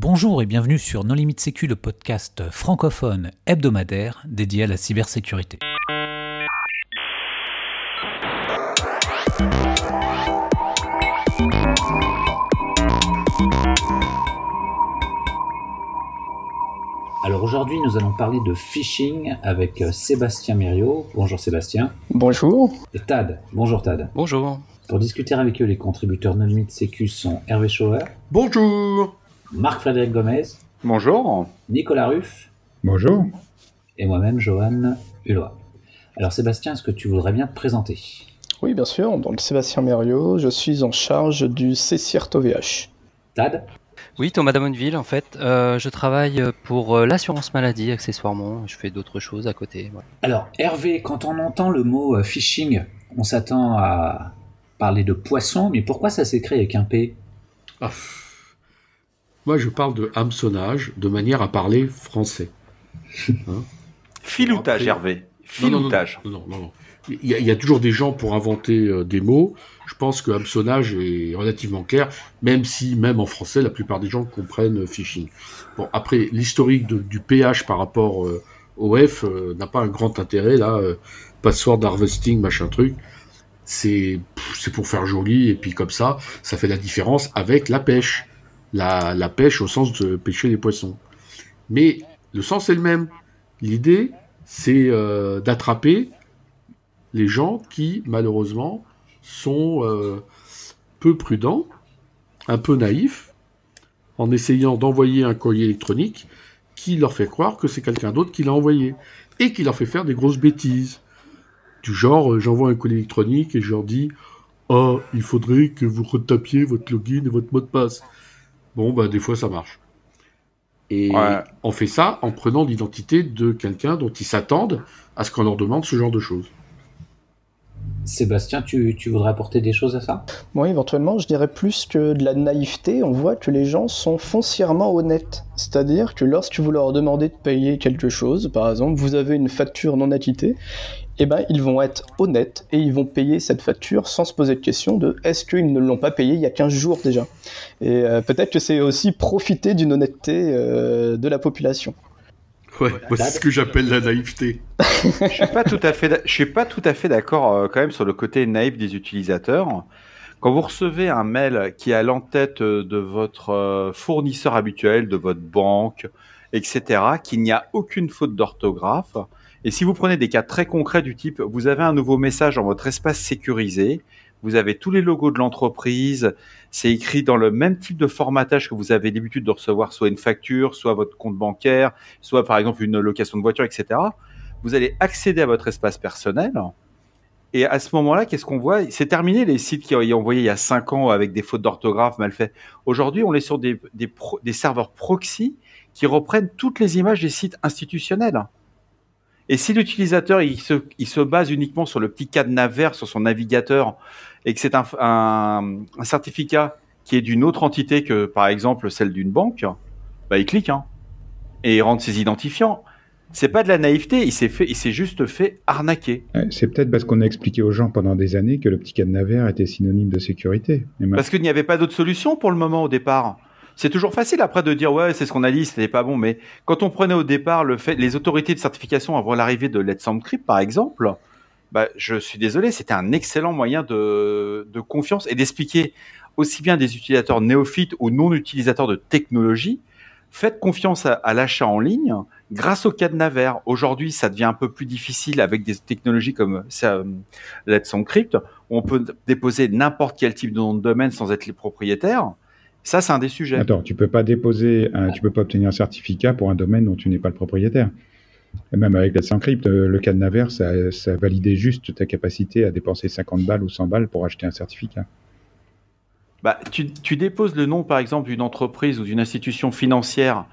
Bonjour et bienvenue sur Non Limite Sécu, le podcast francophone hebdomadaire dédié à la cybersécurité. Alors aujourd'hui, nous allons parler de phishing avec Sébastien Mériot. Bonjour Sébastien. Bonjour. Et Tad. Bonjour Tad. Bonjour. Pour discuter avec eux, les contributeurs Non Limite Sécu sont Hervé Schauer, Bonjour. Marc-Frédéric Gomez, Bonjour. Nicolas Ruff Bonjour. et moi-même, Johan Hulot. Alors Sébastien, est-ce que tu voudrais bien te présenter? Oui, bien sûr. Donc, Sébastien Mériot, je suis en charge du CCIRT OVH. Tad? Oui, Thomas Damonville, en fait, euh, je travaille pour euh, l'assurance maladie accessoirement. Je fais d'autres choses à côté. Alors Hervé, quand on entend le mot euh, phishing, on s'attend à parler de poisson, mais pourquoi ça s'écrit avec un P? Ah. Moi, je parle de hameçonnage de manière à parler français. Filoutage, Après- Hervé. Non, non, non, Filoutage. Non, non, non, non. Il y, a, il y a toujours des gens pour inventer euh, des mots. Je pense que hameçonnage est relativement clair, même si, même en français, la plupart des gens comprennent euh, phishing. Bon, après, l'historique du PH par rapport euh, au F euh, n'a pas un grand intérêt, là. euh, password harvesting, machin truc. C'est pour faire joli, et puis comme ça, ça fait la différence avec la pêche. La, pêche au sens de pêcher les poissons. Mais le sens est le même. L'idée, c'est euh, d'attraper les gens qui, malheureusement, sont euh, peu prudents, un peu naïfs, en essayant d'envoyer un courrier électronique qui leur fait croire que c'est quelqu'un d'autre qui l'a envoyé, et qui leur fait faire des grosses bêtises. Du genre, euh, j'envoie un courrier électronique et je leur dis « Oh, il faudrait que vous retapiez votre login et votre mot de passe. » Bon, bah des fois, ça marche. Et Ouais. on fait ça en prenant l'identité de quelqu'un dont ils s'attendent à ce qu'on leur demande ce genre de choses. Sébastien, tu, tu voudrais apporter des choses à ça? Moi, éventuellement, je dirais plus que de la naïveté, on voit que les gens sont foncièrement honnêtes. C'est-à-dire que lorsque vous leur demandez de payer quelque chose, par exemple, vous avez une facture non acquittée, eh ben, ils vont être honnêtes et ils vont payer cette facture sans se poser de question de est-ce qu'ils ne l'ont pas payé il y a 15 jours déjà. Et euh, peut-être que c'est aussi profiter d'une honnêteté euh, de la population. Ouais, moi, c'est ce que j'appelle la naïveté. Je suis pas tout à fait, d'a- je suis pas tout à fait d'accord euh, quand même sur le côté naïf des utilisateurs. Quand vous recevez un mail qui est à l'entête de votre fournisseur habituel, de votre banque, etc., qu'il n'y a aucune faute d'orthographe, et si vous prenez des cas très concrets du type, vous avez un nouveau message dans votre espace sécurisé, vous avez tous les logos de l'entreprise, c'est écrit dans le même type de formatage que vous avez l'habitude de recevoir, soit une facture, soit votre compte bancaire, soit par exemple une location de voiture, etc. Vous allez accéder à votre espace personnel. Et à ce moment-là, qu'est-ce qu'on voit? C'est terminé les sites qui ont envoyé il y a 5 ans avec des fautes d'orthographe mal faites. Aujourd'hui, on est sur des, serveurs proxy qui reprennent toutes les images des sites institutionnels. Et si l'utilisateur il se, il se base uniquement sur le petit cadenas vert sur son navigateur et que c'est un, un, un certificat qui est d'une autre entité que par exemple celle d'une banque, bah il clique hein, et il rentre ses identifiants. C'est pas de la naïveté, il s'est fait, il s'est juste fait arnaquer. C'est peut-être parce qu'on a expliqué aux gens pendant des années que le petit cadenas vert était synonyme de sécurité. Et Parce qu'il n'y avait pas d'autre solution pour le moment au départ. C'est toujours facile après de dire ouais c'est ce qu'on a dit c'était pas bon mais quand on prenait au départ le fait les autorités de certification avant l'arrivée de Let's Encrypt par exemple bah, je suis désolé c'était un excellent moyen de, de confiance et d'expliquer aussi bien des utilisateurs néophytes ou non utilisateurs de technologie faites confiance à, l'achat en ligne grâce au cadenas vert. Aujourd'hui ça devient un peu plus difficile avec des technologies comme ça, Let's Encrypt on peut déposer n'importe quel type de nom de domaine sans être les propriétaires ça, c'est un des sujets. Attends, tu peux pas déposer, un- tu peux pas obtenir un certificat pour un domaine dont tu n'es pas le propriétaire. Et même avec Let's Encrypt, euh, le cadenas vert, ça, ça validait juste ta capacité à dépenser 50 balles ou 100 balles pour acheter un certificat. Bah, tu, tu déposes le nom, par exemple, d'une entreprise ou d'une institution financière,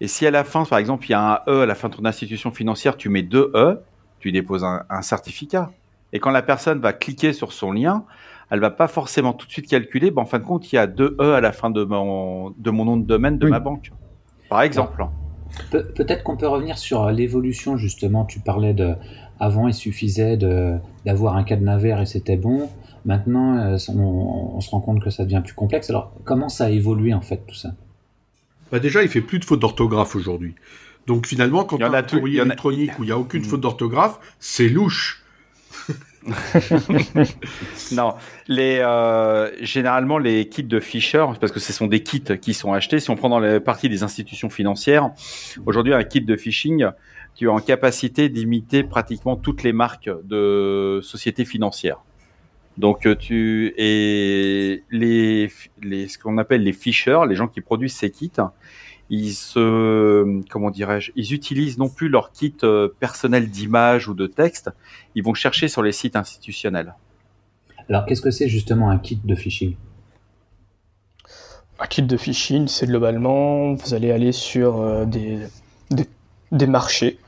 et si à la fin, par exemple, il y a un E à la fin de ton institution financière, tu mets deux E, tu déposes un, un certificat. Et quand la personne va cliquer sur son lien, elle va pas forcément tout de suite calculer, bah, en fin de compte, il y a deux E à la fin de mon, de mon nom de domaine de Oui. ma banque. Par exemple. Pe- Peut-être qu'on peut revenir sur euh, l'évolution justement. Tu parlais de avant il suffisait de d'avoir un cadenas vert et c'était bon. Maintenant euh, on, on se rend compte que ça devient plus complexe. Alors comment ça a évolué en fait tout ça? Bah déjà, il fait plus de fautes d'orthographe aujourd'hui. Donc finalement, quand Il y a un courrier il y en a- électronique où il n'y a aucune Mm. faute d'orthographe, c'est louche. Non, les, euh, généralement les kits de Fisher, parce que ce sont des kits qui sont achetés. Si on prend dans la partie des institutions financières, aujourd'hui un kit de phishing, tu as en capacité d'imiter pratiquement toutes les marques de sociétés financières. Donc euh, tu et les, les ce qu'on appelle les Fisher, les gens qui produisent ces kits, ils se comment dirais-je, ils utilisent non plus leur kit euh, personnel d'image ou de texte, ils vont chercher sur les sites institutionnels. Alors, qu'est-ce que c'est justement un kit de phishing? Un kit de phishing, c'est globalement, vous allez aller sur euh, des, des, des marchés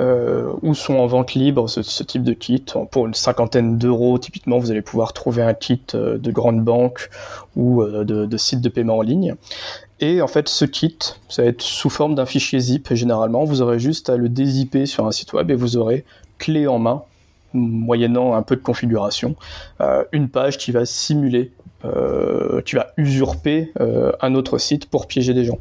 euh, où sont en vente libre ce, type de kit. Pour une cinquantaine d'euros, typiquement, vous allez pouvoir trouver un kit euh, de grande banque ou euh, de, sites de paiement en ligne. Et en fait, ce kit, ça va être sous forme d'un fichier zip. Généralement, vous aurez juste à le dézipper sur un site web et vous aurez clé en main, moyennant un peu de configuration, euh, une page qui va simuler euh, vas usurper un autre site pour piéger des gens.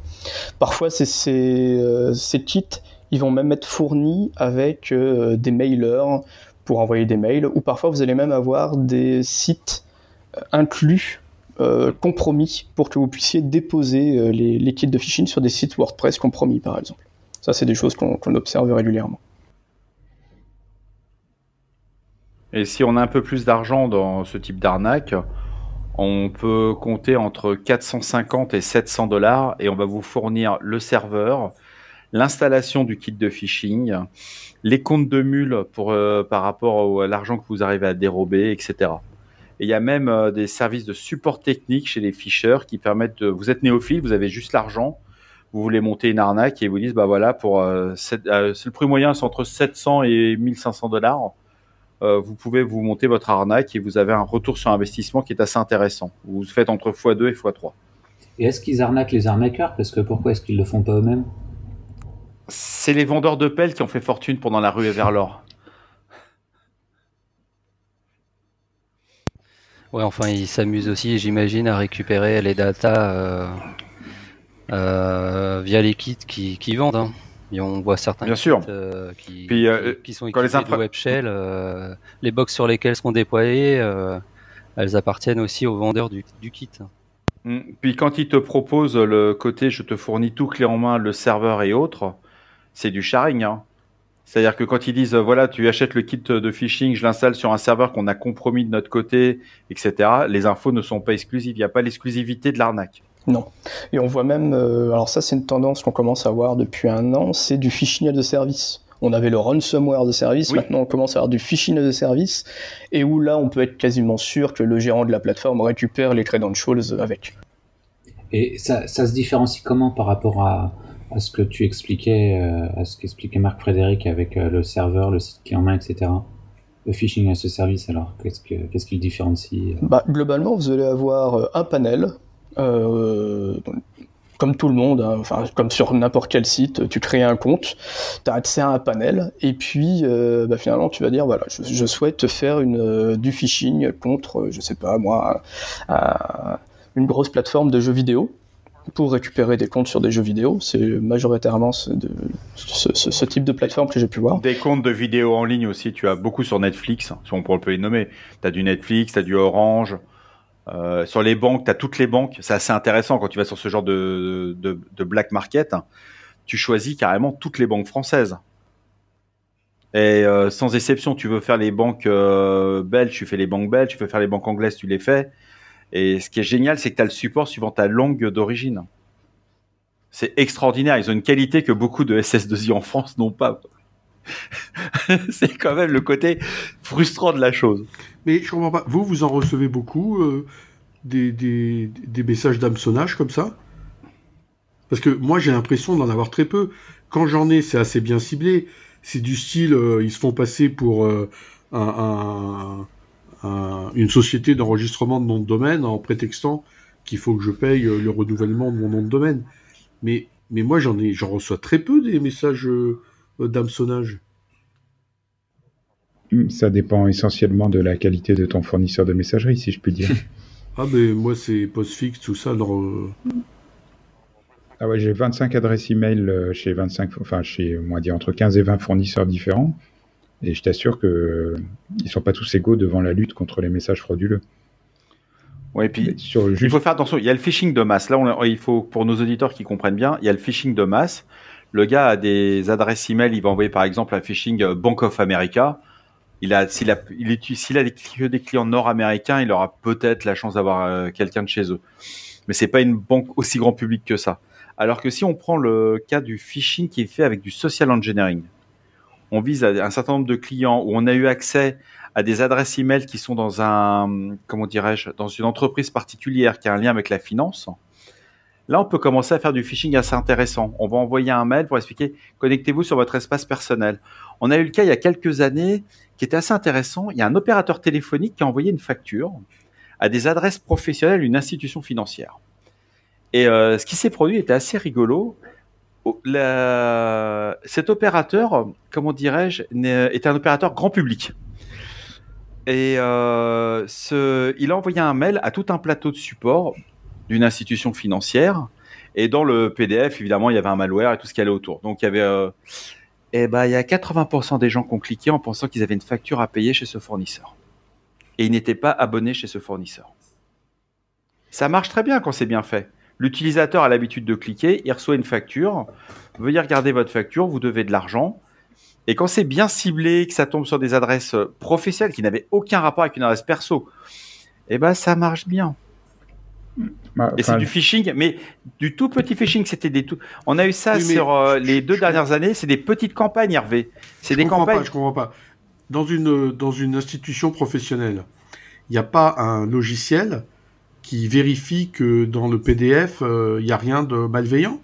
Parfois, ces, ces kits, ils vont même être fournis avec euh, des mailers pour envoyer des mails, ou parfois vous allez même avoir des sites euh, inclus, euh, compromis, pour que vous puissiez déposer les, kits de phishing sur des sites WordPress compromis, par exemple. Ça, c'est des choses qu'on qu'on observe régulièrement. Et si on a un peu plus d'argent dans ce type d'arnaque, on peut compter entre 450 et 700 dollars et on va vous fournir le serveur, l'installation du kit de phishing, les comptes de mule pour, euh, par rapport à l'argent que vous arrivez à dérober, etc. Et il y a même euh, des services de support technique chez les ficheurs qui permettent de... Vous êtes néophyte, vous avez juste l'argent, vous voulez monter une arnaque et ils vous disent, bah voilà, pour euh, c'est le prix moyen, c'est entre 700 et 1500 dollars. Vous pouvez vous monter votre arnaque et vous avez un retour sur investissement qui est assez intéressant. Vous faites entre x2 et x3. Et est-ce qu'ils arnaquent les arnaqueurs? Parce que pourquoi est-ce qu'ils le font pas eux-mêmes? C'est les vendeurs de pelles qui ont fait fortune pendant la rue vers l'or. Ouais, enfin, ils s'amusent aussi, j'imagine, à récupérer les datas euh, euh, via les kits qui, qui vendent. hein. Et on voit certains Bien kits, sûr. euh, qui, Puis, qui, qui sont équipés de infra- web shell. euh, les box sur lesquelles sont déployées, elles appartiennent aussi aux vendeurs du, du kit. Mm. Puis quand ils te proposent le côté je te fournis tout clé en main, le serveur et autres, c'est du sharing. hein. C'est-à-dire que quand ils disent euh, voilà, tu achètes le kit de phishing, je l'installe sur un serveur qu'on a compromis de notre côté, etc., les infos ne sont pas exclusives. Il n'y a pas l'exclusivité de l'arnaque. Non. Et on voit même, euh, alors ça c'est une tendance qu'on commence à voir depuis un an, c'est du phishing de service. On avait le ransomware de service, Oui. maintenant on commence à avoir du phishing de service, et où là on peut être quasiment sûr que le gérant de la plateforme récupère les credentials avec. Et ça, ça se différencie comment par rapport à, à ce que tu expliquais, euh, à ce qu'expliquait Marc Frédéric avec euh, le serveur, le site clé en main, etc. Le phishing à ce service, alors qu'est-ce que qu'est-ce qui le différencie euh Bah, globalement, vous allez avoir un panel, comme tout le monde, hein, enfin, comme sur n'importe quel site, tu crées un compte, tu as accès à un panel, et puis bah, finalement tu vas dire voilà, je, souhaite faire une, du phishing contre, je sais pas moi, un- un- une grosse plateforme de jeux vidéo pour récupérer des comptes sur des jeux vidéo. C'est majoritairement ce, type de plateforme que j'ai pu voir. Des comptes de vidéos en ligne aussi, tu as beaucoup sur Netflix, si on peut les nommer. Tu as du Netflix, tu as du Orange. Euh, sur les banques, tu as toutes les banques. C'est assez intéressant quand tu vas sur ce genre de black market. Tu choisis carrément toutes les banques françaises. Et euh, sans exception, tu veux faire les banques euh, belges, tu fais les banques belges, tu veux faire les banques anglaises, tu les fais. Et ce qui est génial, c'est que tu as le support suivant ta langue d'origine. C'est extraordinaire. Ils ont une qualité que beaucoup de SS2I en France n'ont pas. c'est quand même le côté frustrant de la chose. Mais je comprends pas. Vous, vous en recevez beaucoup euh, des, messages d'hameçonnage comme ça? Parce que moi, j'ai l'impression d'en avoir très peu. Quand j'en ai, c'est assez bien ciblé. C'est du style, euh, ils se font passer pour euh, un- un- une société d'enregistrement de nom de domaine en prétextant qu'il faut que je paye euh, le renouvellement de mon nom de domaine. Mais, mais moi, j'en ai, j'en reçois très peu des messages euh, euh, d'hameçonnage. Hmm, Ça dépend essentiellement de la qualité de ton fournisseur de messagerie, si je puis dire. Ah, mais moi, c'est postfixe, tout ça. euh, Ah ouais, j'ai 25 adresses email chez 25, enfin chez, on va dire entre 15 et 20 fournisseurs différents. Et je t'assure que euh, ils sont pas tous égaux devant la lutte contre les messages frauduleux. Et puis il faut faire attention. Il y a le phishing de masse. Là, on, il faut pour nos auditeurs qui comprennent bien, il y a le phishing de masse. Le gars a des adresses email. Il va envoyer par exemple un phishing euh, Bank of America. Il a, s'il a, il est, s'il a des clients nord-américains, il aura peut-être la chance d'avoir euh, quelqu'un de chez eux. Mais c'est pas une banque aussi grand public que ça. Alors que si on prend le cas du phishing qui est fait avec du social engineering, on vise un certain nombre de clients où on a eu accès à des adresses email qui sont dans un, comment dirais-je, dans une entreprise particulière qui a un lien avec la finance. Là, on peut commencer à faire du phishing assez intéressant. On va envoyer un mail pour expliquer connectez-vous sur votre espace personnel. On a eu le cas il y a quelques années qui était assez intéressant. Il y a un opérateur téléphonique qui a envoyé une facture à des adresses professionnelles d'une institution financière. Et euh, ce qui s'est produit était assez rigolo. Cet opérateur, comment dirais-je, était un opérateur grand public. Et euh, il a envoyé un mail à tout un plateau de support d'une institution financière. Et dans le PDF, évidemment, il y avait un malware et tout ce qui allait autour. Donc, il y avait, euh, eh ben, il y a 80% des gens qui ont cliqué en pensant qu'ils avaient une facture à payer chez ce fournisseur. Et ils n'étaient pas abonnés chez ce fournisseur. Ça marche très bien quand c'est bien fait. L'utilisateur a l'habitude de cliquer, il reçoit une facture, veuillez regarder votre facture, vous devez de l'argent. Et quand c'est bien ciblé, que ça tombe sur des adresses euh, professionnelles qui n'avaient aucun rapport avec une adresse perso, eh ben ça marche bien. bah, Et c'est du phishing, mais du tout petit phishing. C'était des tout. On a eu ça Oui, sur euh, les deux dernières années. C'est des petites campagnes, Hervé. C'est Je des comprends campagnes. Pas, je comprends pas. Dans une, dans une institution professionnelle, il n'y a pas un logiciel qui vérifie que dans le PDF, euh, il n'y a rien de malveillant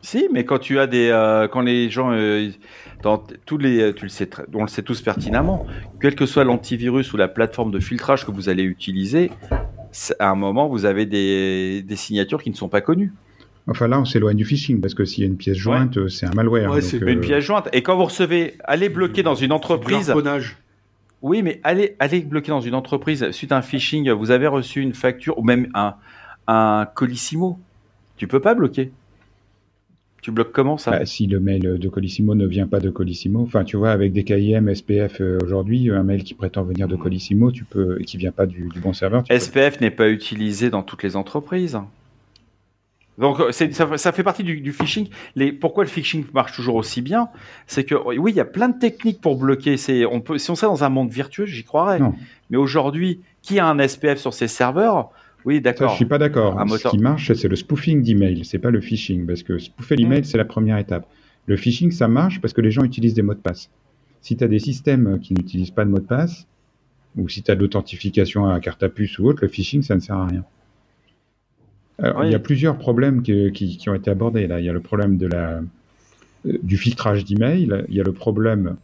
Si, mais quand tu as des, euh, quand les gens, euh, dans tous les, tu le sais, très- on le sait tous pertinemment, quel que soit l'antivirus ou la plateforme de filtrage que vous allez utiliser, à un moment vous avez des, des signatures qui ne sont pas connues. enfin là, on s'éloigne du phishing parce que s'il y a une pièce jointe, euh, c'est un malware. Ouais, c'est euh, Une pièce jointe. Et quand vous recevez, allez bloquer dans une Du entreprise. harponnage. Oui, mais allez, allez bloquer dans une entreprise suite à un phishing. Vous avez reçu une facture ou même un, un colissimo. Tu peux pas bloquer. Tu bloques comment ça? Bah, si le mail de Colissimo ne vient pas de Colissimo, enfin tu vois, avec des KIM, SPF euh, aujourd'hui, un mail qui prétend venir de Colissimo, tu peux, et qui vient pas du, du bon serveur, tu peux- SPF n'est pas utilisé dans toutes les entreprises. Donc euh, ça, ça fait partie du, du phishing. Les, pourquoi le phishing marche toujours aussi bien C'est que oui, il y a plein de techniques pour bloquer. C'est, on peut, si on serait dans un monde virtueux, j'y croirais. Non. Mais aujourd'hui, qui a un SPF sur ses serveurs? Oui, d'accord. je suis pas d'accord. Ce moteur- qui marche, c'est le spoofing d'email, c'est pas le phishing, parce que spoofer l'email, c'est la première étape. Le phishing, ça marche parce que les gens utilisent des mots de passe. Si tu as des systèmes qui n'utilisent pas de mot de passe, ou si tu as de l'authentification à carte à puce ou autre, le phishing, ça ne sert à rien. Alors, Oui. Il y a plusieurs problèmes que- qui, qui ont été abordés là. Il y a le problème de la, euh, du filtrage d'email, il y a le problème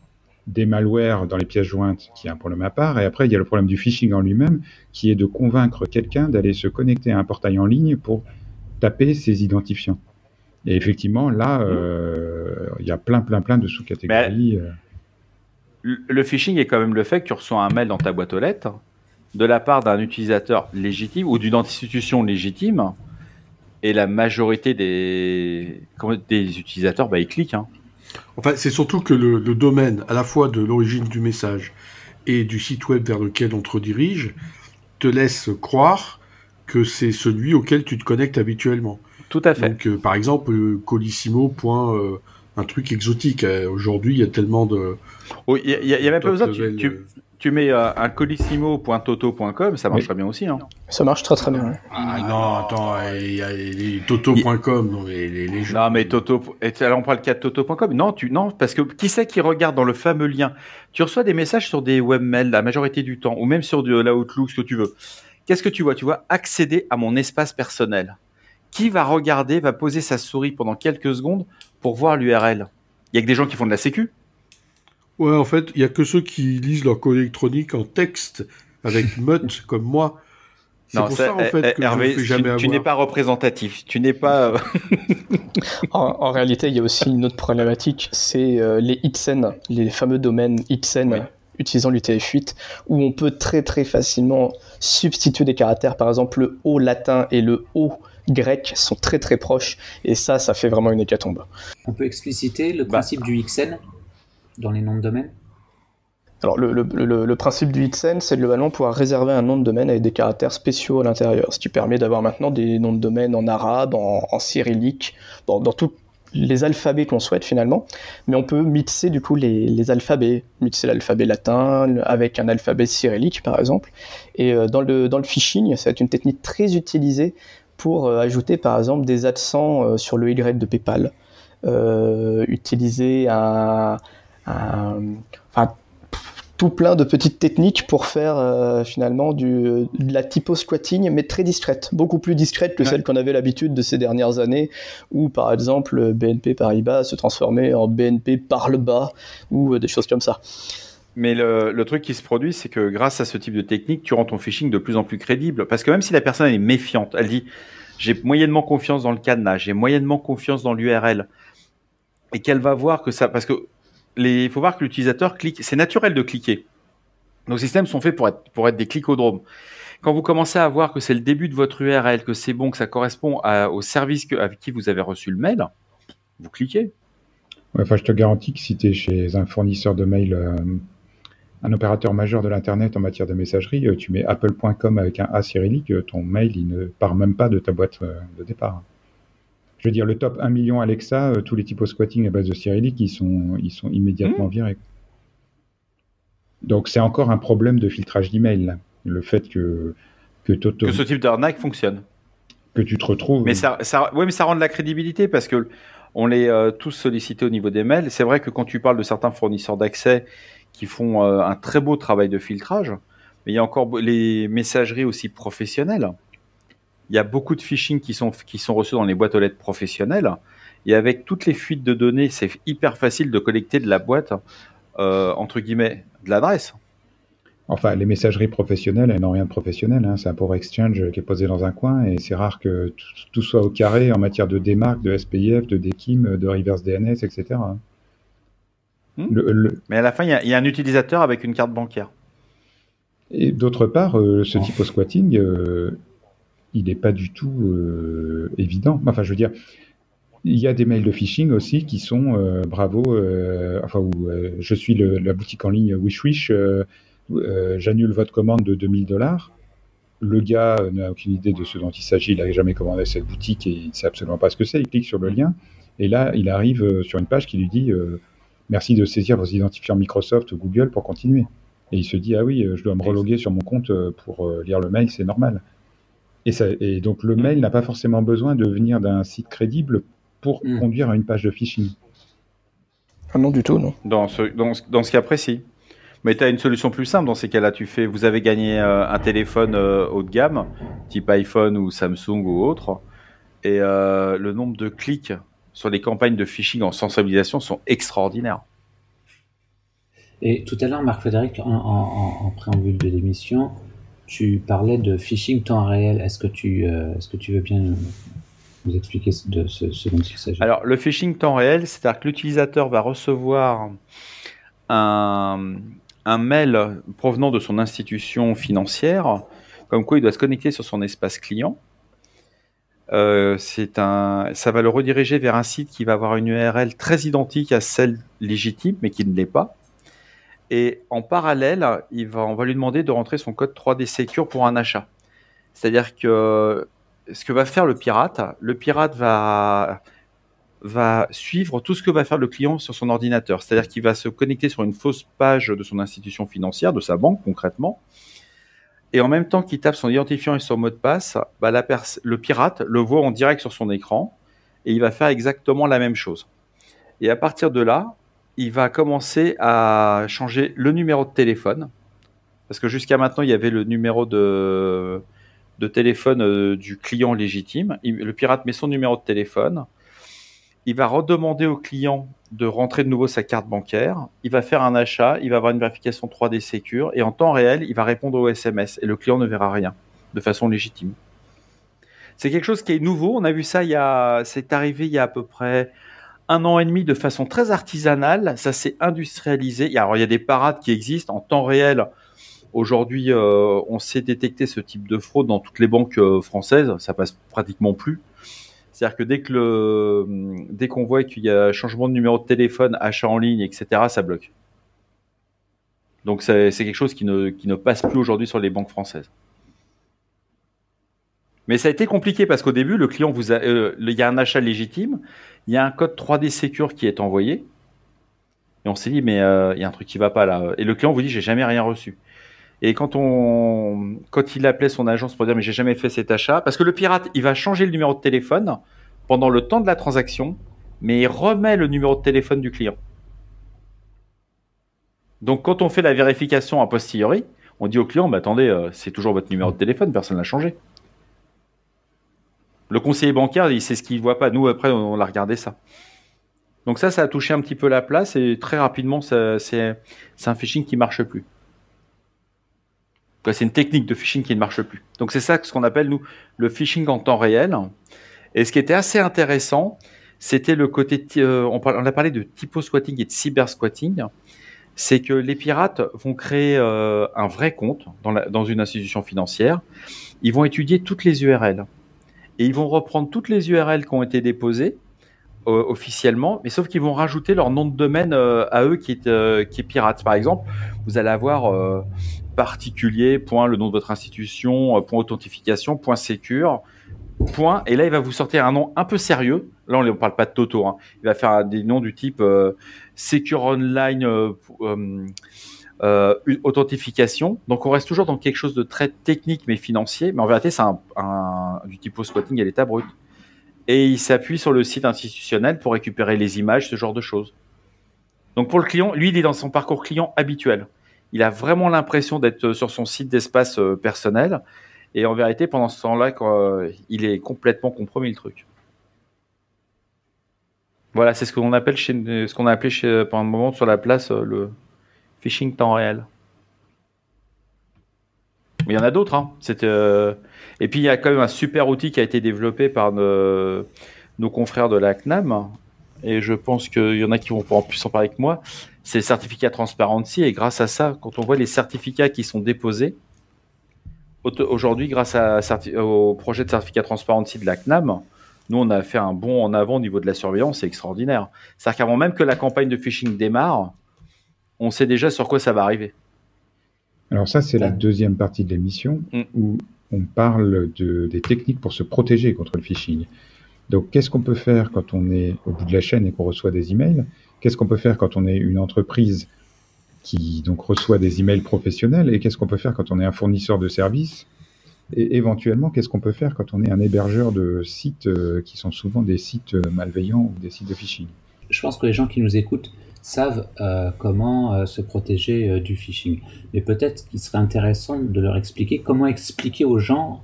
des malwares dans les pièces jointes, qui est un problème à part, et après il y a le problème du phishing en lui-même, qui est de convaincre quelqu'un d'aller se connecter à un portail en ligne pour taper ses identifiants. Et effectivement, là, euh, il y a plein, plein, plein de sous-catégories. euh. Le phishing est quand même le fait que tu reçois un mail dans ta boîte aux lettres de la part d'un utilisateur légitime ou d'une institution légitime, et la majorité des, des utilisateurs, bah, ils cliquent. hein. Enfin, c'est surtout que le, le domaine, à la fois de l'origine du message et du site web vers lequel on te redirige, te laisse croire que c'est celui auquel tu te connectes habituellement. Tout à fait. Donc, euh, par exemple, euh, Colissimo. euh, un truc exotique. Euh, Aujourd'hui, il y a tellement de. Oh, Il n'y a, a même pas besoin. Tu, tu, tu mets euh, un colissimo.toto.com, ça marcherait bien aussi. Hein. Ça marche très très bien. ouais. Ah non, attends, il y a les toto.com, non, mais les, les gens. Non, mais Toto. Et alors on parle le cas de Toto.com. Non, tu, non, parce que qui c'est qui regarde dans le fameux lien? Tu reçois des messages sur des webmails la majorité du temps, ou même sur de la Outlook, ce que tu veux. Qu'est-ce que tu vois? Tu vois accéder à mon espace personnel. Qui va regarder, va poser sa souris pendant quelques secondes pour voir l'URL Il y a que des gens qui font de la sécu. Ouais, en fait, il y a que ceux qui lisent leur code électronique en texte avec MUT comme moi. C'est pour ça, en eh, fait, eh, que Hervé, je tu- jamais tu, avoir. n'es pas représentatif. Tu n'es pas. euh, En, en réalité, il y a aussi une autre problématique, c'est euh, les hitsen, les fameux domaines hitsen Oui. utilisant l'UTF-8, où on peut très très facilement substituer des caractères, par exemple le O latin et le O grecs sont très très proches, et ça, ça fait vraiment une hécatombe. On peut expliciter le Bah. principe du XN dans les noms de domaine Alors, le, principe du XN, c'est globalement pouvoir réserver un nom de domaine avec des caractères spéciaux à l'intérieur, ce qui permet d'avoir maintenant des noms de domaine en arabe, en, cyrillique, dans, tous les alphabets qu'on souhaite finalement, mais on peut mixer du coup les, alphabets, mixer l'alphabet latin avec un alphabet cyrillique par exemple, et euh, dans, le, dans le phishing, être une technique très utilisée pour euh, ajouter par exemple des accents euh, sur le Y de PayPal, utiliser un- enfin, tout plein de petites techniques pour faire euh, finalement du, de la typo squatting, mais très discrète, beaucoup plus discrète que Ouais. celle qu'on avait l'habitude de ces dernières années, où par exemple BNP Paribas se transformait en BNP parle bas ou euh, des choses comme ça. Mais le, le truc qui se produit, c'est que grâce à ce type de technique, tu rends ton phishing de plus en plus crédible. Parce que même si la personne est méfiante, elle dit j'ai moyennement confiance dans le cadenas, j'ai moyennement confiance dans l'URL, et qu'elle va voir que ça, parce que il faut voir que l'utilisateur clique, c'est naturel de cliquer. Nos systèmes sont faits pour être, des clicodromes. Quand vous commencez à voir que c'est le début de votre URL, que c'est bon, que ça correspond au service avec qui vous avez reçu le mail, vous cliquez. Enfin, je te garantis que si tu es chez un fournisseur de mail, euh, un opérateur majeur de l'Internet en matière de messagerie, euh, tu mets apple.com avec un A cyrillique, euh, ton mail, il ne part même pas de ta boîte de départ. Je veux dire, le top 1 million Alexa, euh, tous les typos squatting à base de cyrillique, ils sont, ils sont immédiatement virés. Donc, c'est encore un problème de filtrage d'email. Le fait que, que, ce type d'arnaque fonctionne. que tu te retrouves. Mais ça, ça, ouais, mais ça rend de la crédibilité parce que on les euh, tous sollicités au niveau des mails. C'est vrai que quand tu parles de certains fournisseurs d'accès qui font euh, un très beau travail de filtrage, mais il y a encore les messageries aussi professionnelles. Il y a beaucoup de phishing qui sont qui sont reçus dans les boîtes aux lettres professionnelles. Et avec toutes les fuites de données, c'est hyper facile de collecter de la boîte euh, entre guillemets de l'adresse. Enfin, les messageries professionnelles, elles n'ont rien de professionnel. Hein. C'est un pauvre exchange qui est posé dans un coin et c'est rare que tout, soit au carré en matière de démarque, de SPIF, de DKIM, de reverse DNS, etc. Hmm. Le- le- Mais à la fin, il y a, il y a un utilisateur avec une carte bancaire. Et d'autre part, euh, ce type de squatting, euh, il n'est pas du tout euh, évident. Enfin, je veux dire, il y a des mails de phishing aussi qui sont euh, bravo, euh, enfin, où euh, je suis le- la boutique en ligne Wish Wish, euh, j'annule votre commande de 2000 dollars. Le gars n'a aucune idée de ce dont il s'agit, il n'a jamais commandé cette boutique et il ne sait absolument pas ce que c'est. Il clique sur le lien et là, il arrive sur une page qui lui dit Merci de saisir vos identifiants Microsoft ou Google pour continuer. Et il se dit Ah oui, je dois me reloguer sur mon compte pour lire le mail, c'est normal. Et, ça, et donc le mail n'a pas forcément besoin de venir d'un site crédible pour Mm. conduire à une page de phishing. Ah non, du tout, non. dans ce, dans, ce- dans ce cas précis. Mais tu as une solution plus simple dans ces cas-là. Tu fais, vous avez gagné euh, un téléphone euh, haut de gamme, type iPhone ou Samsung ou autre, et euh, le nombre de clics sur les campagnes de phishing en sensibilisation sont extraordinaires. Et tout à l'heure, Marc-Frédéric, en- en préambule de l'émission, tu parlais de phishing temps réel. Est-ce que tu, euh, est-ce que tu veux bien nous, expliquer de ce, dont il s'agit? Alors, le phishing temps réel, c'est-à-dire que l'utilisateur va recevoir un, un mail provenant de son institution financière, comme quoi il doit se connecter sur son espace client. Euh, un, ça va le rediriger vers un site qui va avoir une URL très identique à celle légitime, mais qui ne l'est pas. Et en parallèle, il va, on va lui demander de rentrer son code 3D Secure pour un achat. C'est-à-dire que ce que va faire le pirate, le pirate va, suivre tout ce que va faire le client sur son ordinateur. C'est-à-dire qu'il va se connecter sur une fausse page de son institution financière, de sa banque concrètement. Et en même temps qu'il tape son identifiant et son mot de passe, bah, la le pirate le voit en direct sur son écran et il va faire exactement la même chose. Et à partir de là, il va commencer à changer le numéro de téléphone. Parce que jusqu'à maintenant, il y avait le numéro de, téléphone euh, du client légitime. Le pirate met son numéro de téléphone. Il va redemander au client de rentrer de nouveau sa carte bancaire. Il va faire un achat. Il va avoir une vérification 3D Secure. Et en temps réel, il va répondre au SMS. Et le client ne verra rien de façon légitime. C'est quelque chose qui est nouveau. On a vu ça c'est arrivé il y a à peu près un an et demi de façon très artisanale. Ça s'est industrialisé. Alors, il y a des parades qui existent en temps réel. Aujourd'hui, euh, on sait détecter ce type de fraude dans toutes les banques euh, françaises. Ça passe pratiquement plus. C'est-à-dire que dès qu'on voit qu'il y a changement de numéro de téléphone, achat en ligne, etc., ça bloque. Donc c'est quelque chose qui ne passe plus aujourd'hui sur les banques françaises. Mais ça a été compliqué parce qu'au début, le client vous a, euh, il y a un achat légitime, il y a un code 3D Secure qui est envoyé, et on s'est dit mais euh, il y a un truc qui va pas là. Et le client vous dit j'ai jamais rien reçu. Et quand on, quand il appelait son agence pour dire mais j'ai jamais fait cet achat, parce que le pirate il va changer le numéro de téléphone pendant le temps de la transaction, mais il remet le numéro de téléphone du client. Donc quand on fait la vérification a posteriori, on dit au client bah, attendez euh, c'est toujours votre numéro de téléphone, personne l'a changé. Le conseiller bancaire, sait ce qu'il voit pas. Nous, après, on a regardé ça. Donc ça, ça a touché un petit peu la place et très rapidement, c'est un phishing qui marche plus. C'est une technique de phishing qui ne marche plus. Donc c'est ça ce qu'on appelle, nous, le phishing en temps réel. Et ce qui était assez intéressant, c'était le côté, euh, on, a parlé de typo squatting et de cyber squatting, c'est que les pirates vont créer euh, un vrai compte dans, dans une institution financière, ils vont étudier toutes les URL, et ils vont reprendre toutes les URL qui ont été déposées euh, officiellement, mais sauf qu'ils vont rajouter leur nom de domaine euh, à eux qui est, euh, qui est pirate. Par exemple, vous allez avoir particulier, point, le nom de votre institution, point authentification, point secure, point, et là il va vous sortir un nom un peu sérieux. Là on ne parle pas de Toto, hein. il va faire des noms du type Secure Online euh, authentification. Donc on reste toujours dans quelque chose de très technique mais financier, mais en vérité c'est du typo squatting à l'état brut. Et il s'appuie sur le site institutionnel pour récupérer les images, ce genre de choses. Donc pour le client, lui il est dans son parcours client habituel. Il a vraiment l'impression d'être sur son site d'espace euh, personnel. Et en vérité, pendant ce temps-là, euh, il est complètement compromis le truc. Voilà, c'est ce qu'on appelle chez, ce qu'on a appelé pendant un moment sur la place le, phishing temps réel. Il y en a d'autres. Hein. Euh, et puis il y a quand même un super outil qui a été développé par nos, confrères de la CNAM. Et je pense qu'il y en a qui vont pouvoir plus en parler que moi. C'est le certificat Transparency. Et grâce à ça, quand on voit les certificats qui sont déposés, aujourd'hui, grâce au projet de certificat Transparency de la CNAM, nous, on a fait un bond en avant au niveau de la surveillance. C'est extraordinaire. C'est-à-dire qu'avant même que la campagne de phishing démarre, on sait déjà sur quoi ça va arriver. Alors ça, c'est la deuxième partie de l'émission mm. où on parle de, des techniques pour se protéger contre le phishing. Donc, qu'est-ce qu'on peut faire quand on est au bout de la chaîne et qu'on reçoit des emails? Qu'est-ce qu'on peut faire quand on est une entreprise qui donc reçoit des emails professionnels? Et qu'est-ce qu'on peut faire quand on est un fournisseur de services? Et éventuellement, qu'est-ce qu'on peut faire quand on est un hébergeur de sites euh, qui sont souvent des sites euh, malveillants ou des sites de phishing? Je pense que les gens qui nous écoutent savent euh, comment euh, se protéger euh, du phishing. Mais peut-être qu'il serait intéressant de leur expliquer comment expliquer aux gens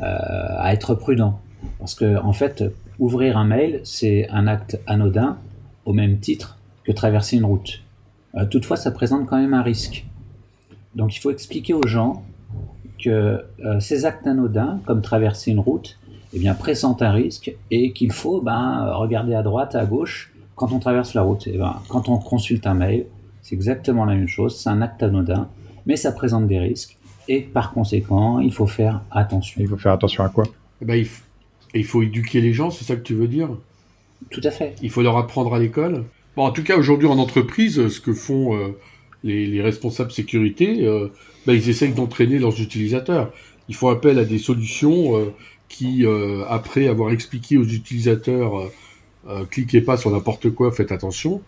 à être prudents. Parce que, en fait, ouvrir un mail, c'est un acte anodin au même titre que traverser une route. toutefois, ça présente quand même un risque. Donc, il faut expliquer aux gens que ces actes anodins, comme traverser une route, eh bien, présentent un risque et qu'il faut ben, regarder à droite, à gauche quand on traverse la route, eh ben, quand on consulte un mail, c'est exactement la même chose, c'est un acte anodin, mais ça présente des risques, et par conséquent, il faut faire attention. Il faut faire attention à quoi? Eh ben, il, faut éduquer les gens, c'est ça que tu veux dire? Tout à fait. Il faut leur apprendre à l'école? Bon, en tout cas, aujourd'hui en entreprise, ce que font euh, les, responsables sécurité, euh, ben, ils essayent d'entraîner leurs utilisateurs. Ils font appel à des solutions euh, qui, après avoir expliqué aux utilisateurs euh, cliquez pas sur n'importe quoi, faites attention,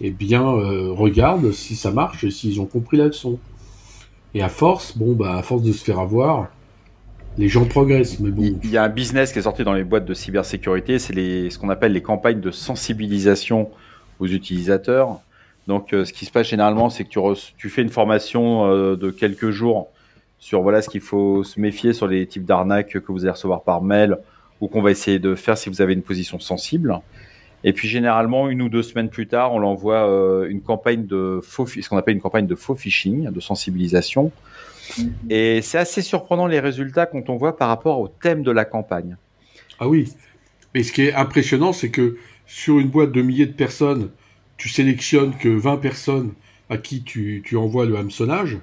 et eh bien euh, regarde si ça marche et s'ils ont compris la leçon. Et à force, bon bah à force de se faire avoir, les gens progressent. Mais bon. Il y a un business qui est sorti dans les boîtes de cybersécurité, c'est ce qu'on appelle les campagnes de sensibilisation aux utilisateurs. Donc, euh, ce qui se passe généralement, c'est que tu, tu, fais une formation de quelques jours sur voilà ce qu'il faut se méfier sur les types d'arnaques que vous allez recevoir par mail ou qu'on va essayer de faire si vous avez une position sensible. Et puis généralement, une ou deux semaines plus tard, on l'envoie euh, une campagne de faux, ce qu'on appelle une campagne de faux phishing, de sensibilisation. Mhm. Et c'est assez surprenant les résultats quand on voit par rapport au thème de la campagne. Ah oui. Mais ce qui est impressionnant, c'est que sur une boîte de milliers de personnes, tu sélectionnes que 20 personnes à qui tu, tu envoies le hameçonnage.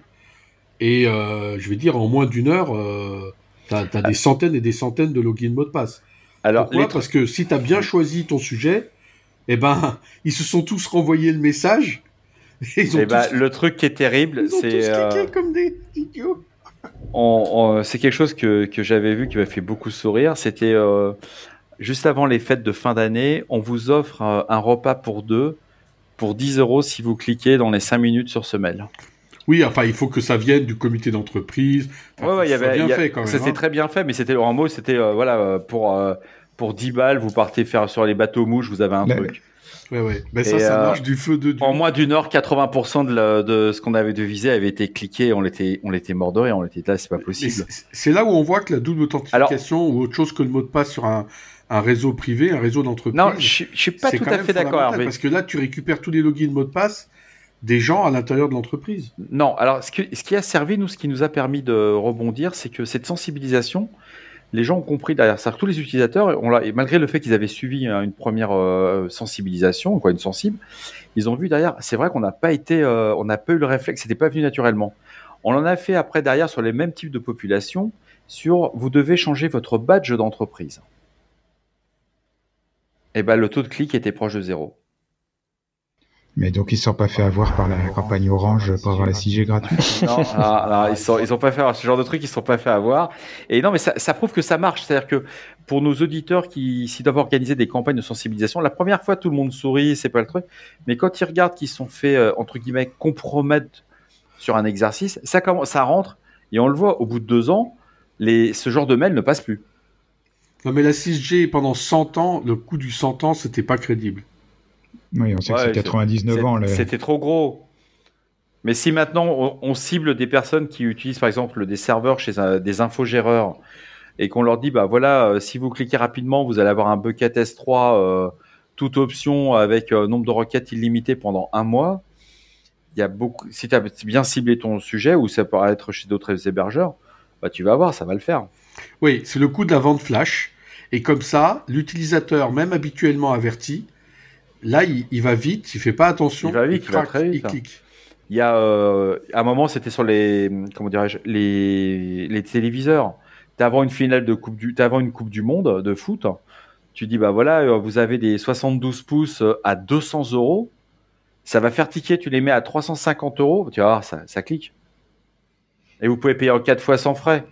Et euh, je vais dire, en moins d'une heure, tu as, des centaines et des centaines de logins mots de passe. Alors, Pourquoi Parce que si tu as bien choisi ton sujet, eh ben, ils se sont tous renvoyés le message. Et ils ont eh ben, le truc qui est terrible, c'est. Euh... comme des idiots. c'est quelque chose que, que j'avais vu qui m'a fait beaucoup sourire. C'était euh, juste avant les fêtes de fin d'année, on vous offre euh, un repas pour deux pour 10 euros si vous cliquez dans les 5 minutes sur ce mail. Oui, enfin, il faut que ça vienne du comité d'entreprise. ouais, ouais, il y avait bien fait quand même. C'était hein. très bien fait, mais c'était en mot, c'était euh, voilà pour pour 10 balles, vous partez faire sur les bateaux mouches, vous avez un truc. Ouais, ouais. Mais ça, ça marche du feu de Dieu. En moins d'une heure, 80% de, de, ce qu'on avait devisé avait été cliqué, on l'était, on l'était mort de on était là, c'est pas possible. C'est là où on voit que la double authentification ou autre chose que le mot de passe sur un, un réseau privé, un réseau d'entreprise. Non, je, je suis pas tout à fait d'accord. Parce que là, tu récupères tous les logins mots de passe des gens à l'intérieur de l'entreprise. Non, alors ce, ce qui a servi, nous, ce qui nous a permis de rebondir, c'est que cette sensibilisation, les gens ont compris derrière ça. Tous les utilisateurs, on et malgré le fait qu'ils avaient suivi hein, une première euh, sensibilisation, quoi, une sensible, ils ont vu derrière. C'est vrai qu'on n'a pas été, euh, on n'a pas eu le réflexe, c'était pas venu naturellement. On en a fait après derrière sur les mêmes types de populations, sur vous devez changer votre badge d'entreprise. Et eh ben le taux de clic était proche de zéro. Mais donc ils ne sont pas fait avoir par la campagne Orange pour avoir la 6G gratuite. Non, ils sont, ils sont pas fait avoir ce genre de trucs, ils ne sont pas fait avoir. Et non, mais ça, ça prouve que ça marche. C'est-à-dire que pour nos auditeurs qui s'ils doivent organiser des campagnes de sensibilisation, la première fois tout le monde sourit, c'est pas le truc. Mais quand ils regardent qu'ils sont fait euh, entre guillemets compromettre sur un exercice, ça commence, ça rentre et on le voit au bout de deux ans, les, ce genre de mail ne passe plus. Non, mais la 6G pendant 100 ans, le coût du 100 ans, c'était pas crédible. Oui, on sait que c'est 99 ans. C'était trop gros. Mais si maintenant on, cible des personnes qui utilisent par exemple des serveurs chez des infogéreurs et qu'on leur dit bah voilà euh, si vous cliquez rapidement vous allez avoir un bucket S3 euh, toute option avec euh, nombre de requêtes illimité pendant un mois. Il y a beaucoup si tu as bien ciblé ton sujet ou ça peut être chez d'autres hébergeurs, bah tu vas voir ça va le faire. Oui, c'est le coût de la vente flash et comme ça l'utilisateur même habituellement averti Là, il, va vite, il fait pas attention. Il va vite, il, va très vite. Il clique. Il y a euh, un moment, c'était sur les comment dirais-je les, les téléviseurs. avant une finale de coupe du, avant une coupe du monde de foot. Tu dis bah voilà, euh, vous avez des 72 pouces euh, à 200 euros. Ça va faire ticket. Tu les mets à 350 euros. Tu vois, ça, ça clique. Et vous pouvez payer en 4 fois sans frais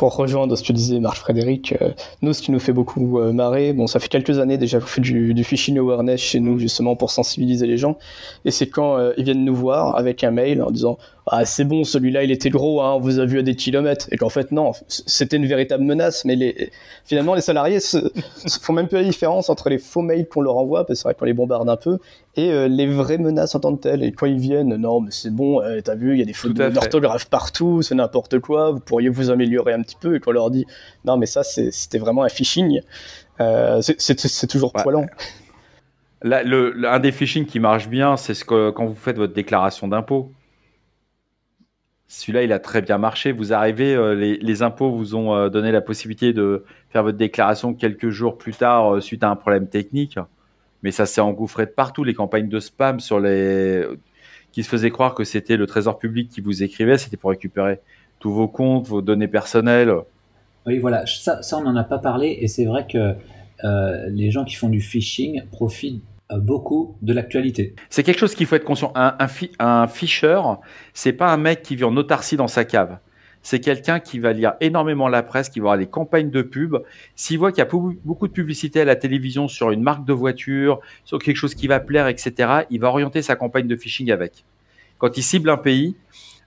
pour rejoindre ce que disait Marc Frédéric, euh, nous, ce qui nous fait beaucoup euh, marrer, bon, ça fait quelques années déjà qu'on fait du, du, phishing awareness chez nous, justement pour sensibiliser les gens, et c'est quand euh, ils viennent nous voir avec un mail en disant ah c'est bon celui-là il était gros hein, on vous a vu à des kilomètres. Et qu'en fait non c'était une véritable menace mais les, finalement les salariés se, font même peu la différence entre les faux mails qu'on leur envoie parce que c'est vrai qu'on les bombarde un peu et euh, les vraies menaces en tant que telles. Et quand ils viennent non mais c'est bon euh, t'as vu il y a des fautes d'orthographe partout c'est n'importe quoi vous pourriez vous améliorer un petit peu et qu'on leur dit non mais ça c'était vraiment un phishing euh, c'est toujours poilant. Le, un des phishing qui marche bien, c'est ce que, quand vous faites votre déclaration d'impôt. Celui-là, il a très bien marché. Vous arrivez, euh, les, impôts vous ont euh, donné la possibilité de faire votre déclaration quelques jours plus tard euh, suite à un problème technique. Mais ça s'est engouffré de partout. Les campagnes de spam sur les qui se faisaient croire que c'était le trésor public qui vous écrivait, c'était pour récupérer tous vos comptes, vos données personnelles. Oui, voilà, ça, ça on n'en a pas parlé et c'est vrai que les gens qui font du phishing profitent beaucoup de l'actualité. C'est quelque chose qu'il faut être conscient. Un, un, un fisher, c'est pas un mec qui vit en autarcie dans sa cave. C'est quelqu'un qui va lire énormément la presse, qui va voir les campagnes de pub. S'il voit qu'il y a beaucoup de publicité à la télévision sur une marque de voiture, sur quelque chose qui va plaire, etc., il va orienter sa campagne de phishing avec. Quand il cible un pays,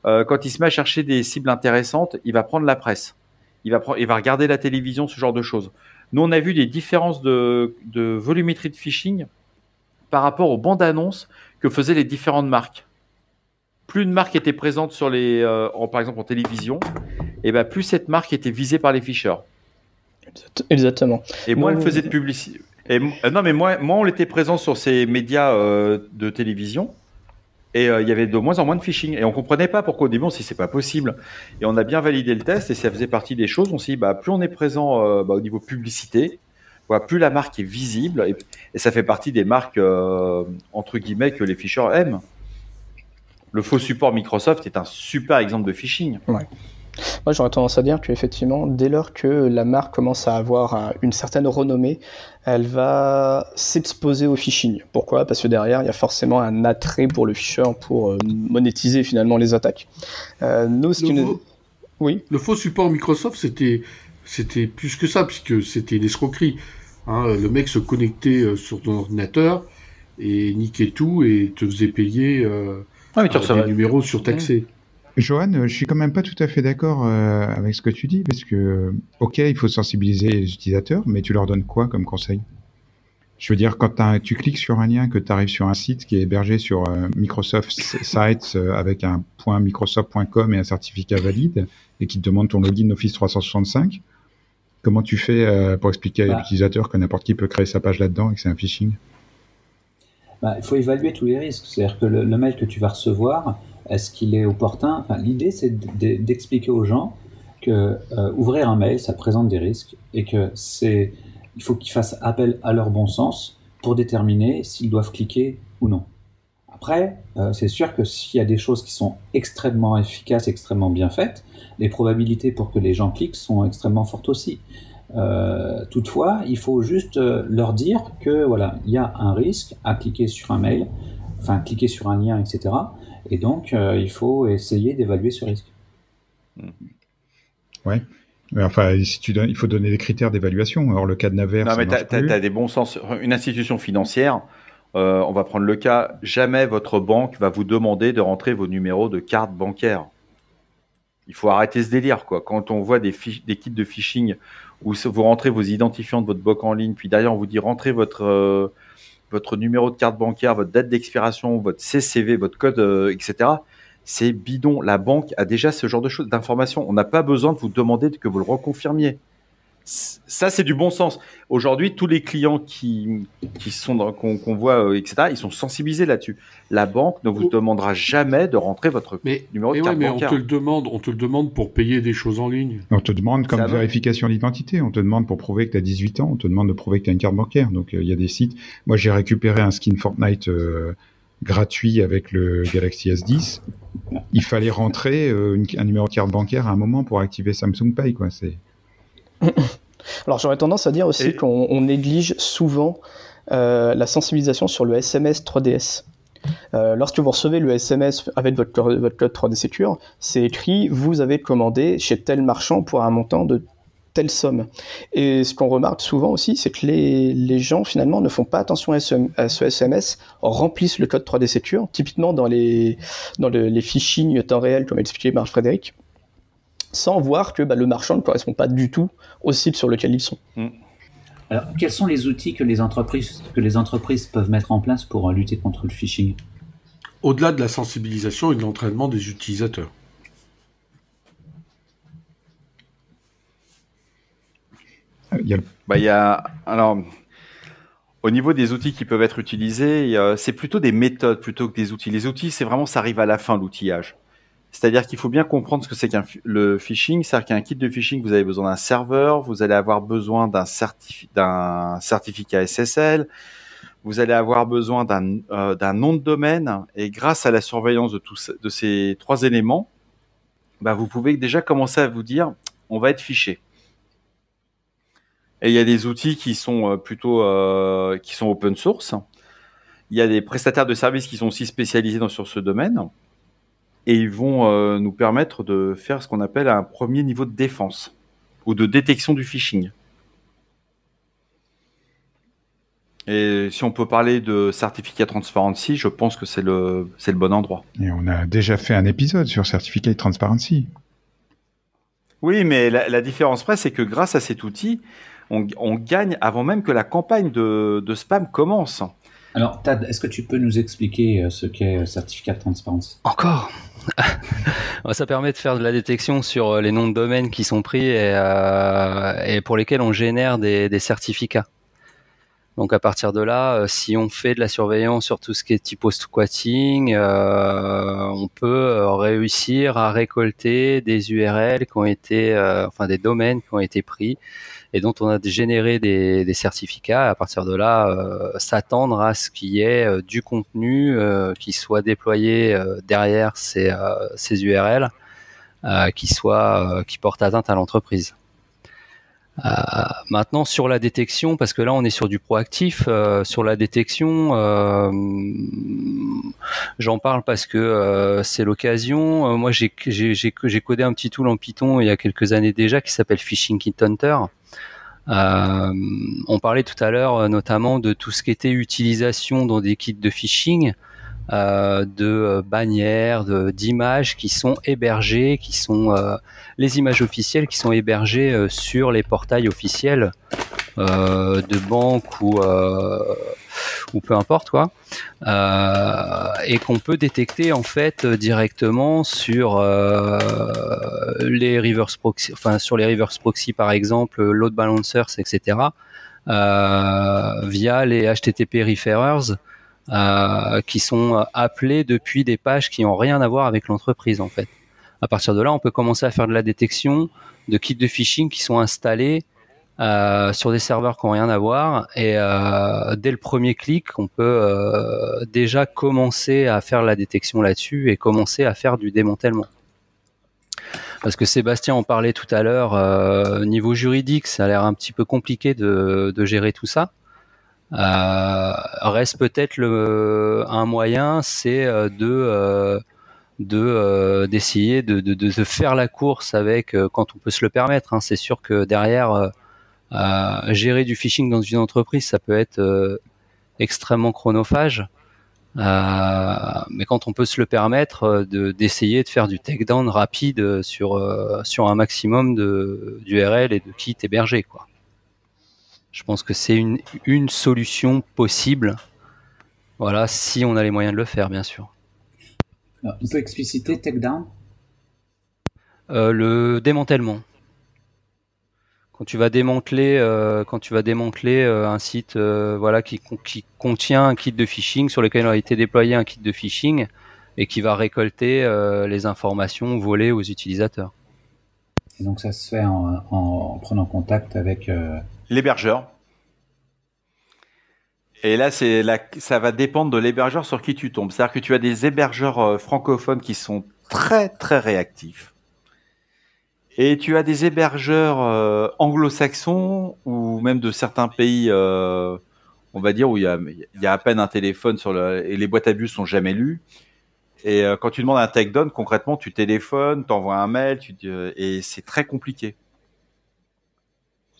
euh, quand il se met à chercher des cibles intéressantes, il va prendre la presse. Il va, il va regarder la télévision, ce genre de choses. Nous, on a vu des différences de, de volumétrie de phishing par rapport aux bandes annonces que faisaient les différentes marques. Plus une marque était présente sur les, euh, par exemple en télévision, et ben plus cette marque était visée par les ficheurs. Exactement. Et moins elle faisait de publicité. Et, euh, non, mais moins, moins on était présent sur ces médias euh, de télévision, et il y avait de moins en moins de phishing. Et on comprenait pas pourquoi au début on s'est dit c'est pas possible. Et on a bien validé le test et ça faisait partie des choses. On s'est dit bah, plus on est présent bah, au niveau publicité, plus la marque est visible, et, ça fait partie des marques, euh, entre guillemets, que les ficheurs aiment. Le faux support Microsoft est un super exemple de phishing. Ouais. Moi, j'aurais tendance à dire qu'effectivement, dès lors que la marque commence à avoir un- une certaine renommée, elle va s'exposer au phishing. Pourquoi? Parce que derrière, il y a forcément un attrait pour le fisher pour euh, monétiser finalement les attaques. Euh, nous, ce Le qui nous- faux- Oui, Le faux support Microsoft, c'était c'était plus que ça, puisque c'était une escroquerie. Hein, le mec se connectait euh, sur ton ordinateur et niquait tout et te faisait payer euh, Ouais, mais tu euh, des numéros surtaxés. Johan, euh, je suis quand même pas tout à fait d'accord euh, avec ce que tu dis, parce que, ok, il faut sensibiliser les utilisateurs, mais tu leur donnes quoi comme conseil? Je veux dire, quand t'as- tu cliques sur un lien, que tu arrives sur un site qui est hébergé sur euh, Microsoft Sites euh, avec un point .microsoft.com et un certificat valide, et qui te demande ton login Office 365, comment tu fais euh, pour expliquer à Bah. l'utilisateur que n'importe qui peut créer sa page là-dedans et que c'est un phishing? Bah, il faut évaluer tous les risques. C'est-à-dire que le, le mail que tu vas recevoir, est-ce qu'il est opportun? Enfin, L'idée, c'est d'expliquer aux gens que euh, ouvrir un mail, ça présente des risques et que c'est, il faut qu'ils fassent appel à leur bon sens pour déterminer s'ils doivent cliquer ou non. Après, euh, c'est sûr que s'il y a des choses qui sont extrêmement efficaces, extrêmement bien faites, les probabilités pour que les gens cliquent sont extrêmement fortes aussi. Euh, toutefois, il faut juste euh, leur dire que voilà, il y a un risque à cliquer sur un mail, enfin cliquer sur un lien, etc. Et donc, euh, il faut essayer d'évaluer ce risque. Mais Enfin, si tu donnes, il faut donner des critères d'évaluation. Alors, le cas de Naver, Non, ça mais tu as, des bons sens. Une institution financière, euh, on va prendre le cas, jamais votre banque va vous demander de rentrer vos numéros de carte bancaire. Il faut arrêter ce délire, quoi. Quand on voit des, kits de phishing où vous rentrez vos identifiants de votre banque en ligne, puis derrière on vous dit rentrez votre, euh, numéro de carte bancaire, votre date d'expiration, votre CCV, votre code, euh, etc. C'est bidon. La banque a déjà ce genre de choses, d'informations. On n'a pas besoin de vous demander que vous le reconfirmiez. Ça, c'est du bon sens. Aujourd'hui, tous les clients qui, qui sont dans- qu'on qu'on voit, euh, etc., ils sont sensibilisés là-dessus. La banque ne vous Oh. demandera jamais de rentrer votre Mais, numéro de mais ouais, carte mais on bancaire. te le demande, on te le demande pour payer des choses en ligne. On te demande comme vérification d'identité, on te demande pour prouver que tu as 18 ans, on te demande de prouver que tu as une carte bancaire. Donc euh, il y a des sites. Moi j'ai récupéré un skin Fortnite euh, gratuit avec le Galaxy S10. Il fallait rentrer euh, une- un numéro de carte bancaire à un moment pour activer Samsung Pay. Quoi. C'est... Alors j'aurais tendance à dire aussi Et- qu'on on néglige souvent euh, la sensibilisation sur le SMS 3DS. Euh, lorsque vous recevez le SMS avec votre, code- votre code 3D Secure, c'est écrit vous avez commandé chez tel marchand pour un montant de telle somme. Et ce qu'on remarque souvent aussi, c'est que les, les gens finalement ne font pas attention à ce, à ce SMS, remplissent le code 3D Secure, typiquement dans les, dans le- les phishing temps réel, comme expliqué Marc Frédéric, sans voir que bah, le marchand ne correspond pas du tout au site sur lequel ils sont. Alors, quels sont les outils que les entreprises, que les entreprises peuvent mettre en place pour euh, lutter contre le phishing? Au-delà de la sensibilisation et de l'entraînement des utilisateurs. Euh, Il y a le- Bah, il y a, alors, au niveau des outils qui peuvent être utilisés, a- c'est plutôt des méthodes plutôt que des outils. Les outils, c'est vraiment, ça arrive à la fin, l'outillage. C'est-à-dire qu'il faut bien comprendre ce que c'est qu'un le phishing. C'est-à-dire qu'un kit de phishing, vous avez besoin d'un serveur, vous allez avoir besoin d'un certifi- d'un certificat SSL, vous allez avoir besoin d'un euh, d'un nom de domaine, et grâce à la surveillance de, tous, de ces trois éléments, bah, vous pouvez déjà commencer à vous dire, on va être fiché. Et il y a des outils qui sont euh, plutôt euh, qui sont open source. Il y a des prestataires de services qui sont aussi spécialisés dans, sur ce domaine. Et ils vont euh, nous permettre de faire ce qu'on appelle un premier niveau de défense ou de détection du phishing. Et si on peut parler de certificat transparency, je pense que c'est le, c'est le bon endroit. Et on a déjà fait un épisode sur Certificate Transparency. Oui, mais la, la différence près, c'est que grâce à cet outil, on, on gagne avant même que la campagne de, de spam commence. Alors, Tad, est-ce que tu peux nous expliquer euh, ce qu'est euh, certificat de transparence? Encore? Ça permet de faire de la détection sur euh, les noms de domaine qui sont pris et, pour lesquels on génère des, certificats. Donc à partir de là, si on fait de la surveillance sur tout ce qui est typo squatting, on peut réussir à récolter des URL qui ont été, enfin des domaines qui ont été pris et dont on a généré des, des certificats. À partir de là, euh, s'attendre à ce qu'il y ait euh, du contenu euh, qui soit déployé derrière ces, ces URL, qui soit qui porte atteinte à l'entreprise. Maintenant sur la détection, parce que là on est sur du proactif, sur la détection, j'en parle parce que c'est l'occasion. moi j'ai codé un petit tool en Python il y a quelques années déjà qui s'appelle Phishing Kit Hunter. on parlait tout à l'heure notamment de tout ce qui était utilisation dans des kits de phishing. Euh, de euh, bannières, d'images qui sont hébergées, qui sont euh, les images officielles qui sont hébergées sur les portails officiels de banques ou ou peu importe quoi, et qu'on peut détecter en fait directement sur les reverse proxy, enfin sur les reverse proxy par exemple, load balancers, etc. via les HTTP referrers euh, qui sont euh, appelés depuis des pages qui n'ont rien à voir avec l'entreprise en fait. À partir de là, on peut commencer à faire de la détection de kits de phishing qui sont installés euh, sur des serveurs qui n'ont rien à voir et euh, dès le premier clic, on peut euh, déjà commencer à faire la détection là-dessus et commencer à faire du démantèlement. Parce que Sébastien en parlait tout à l'heure, euh, niveau juridique, ça a l'air un petit peu compliqué de, de gérer tout ça. Euh, reste peut-être un moyen, c'est euh, de euh, de d'essayer de, de, faire la course avec quand on peut se le permettre. Hein. C'est sûr que derrière gérer du phishing dans une entreprise, ça peut être extrêmement chronophage. Mais quand on peut se le permettre, de d'essayer de faire du takedown rapide sur sur un maximum de d'URL et de kits hébergés, quoi. Je pense que c'est une, une solution possible. Voilà, si on a les moyens de le faire, bien sûr. On peut expliciter takedown? Euh, Le démantèlement. Quand tu vas démanteler, euh, quand tu vas démanteler euh, un site, voilà, qui, qui, contient un kit de phishing sur lequel a été déployé un kit de phishing et qui va récolter les informations volées aux utilisateurs. Et donc ça se fait en, en prenant contact avec L'hébergeur. Et là, c'est ça va dépendre de l'hébergeur sur qui tu tombes. C'est-à-dire que tu as des hébergeurs euh, francophones qui sont très très réactifs. Et tu as des hébergeurs euh, anglo-saxons ou même de certains pays, euh, on va dire, où il y, a, à peine un téléphone et les boîtes à bus sont jamais lues. Et quand tu demandes un takedown, concrètement, tu téléphones, t'envoies un mail, et c'est très compliqué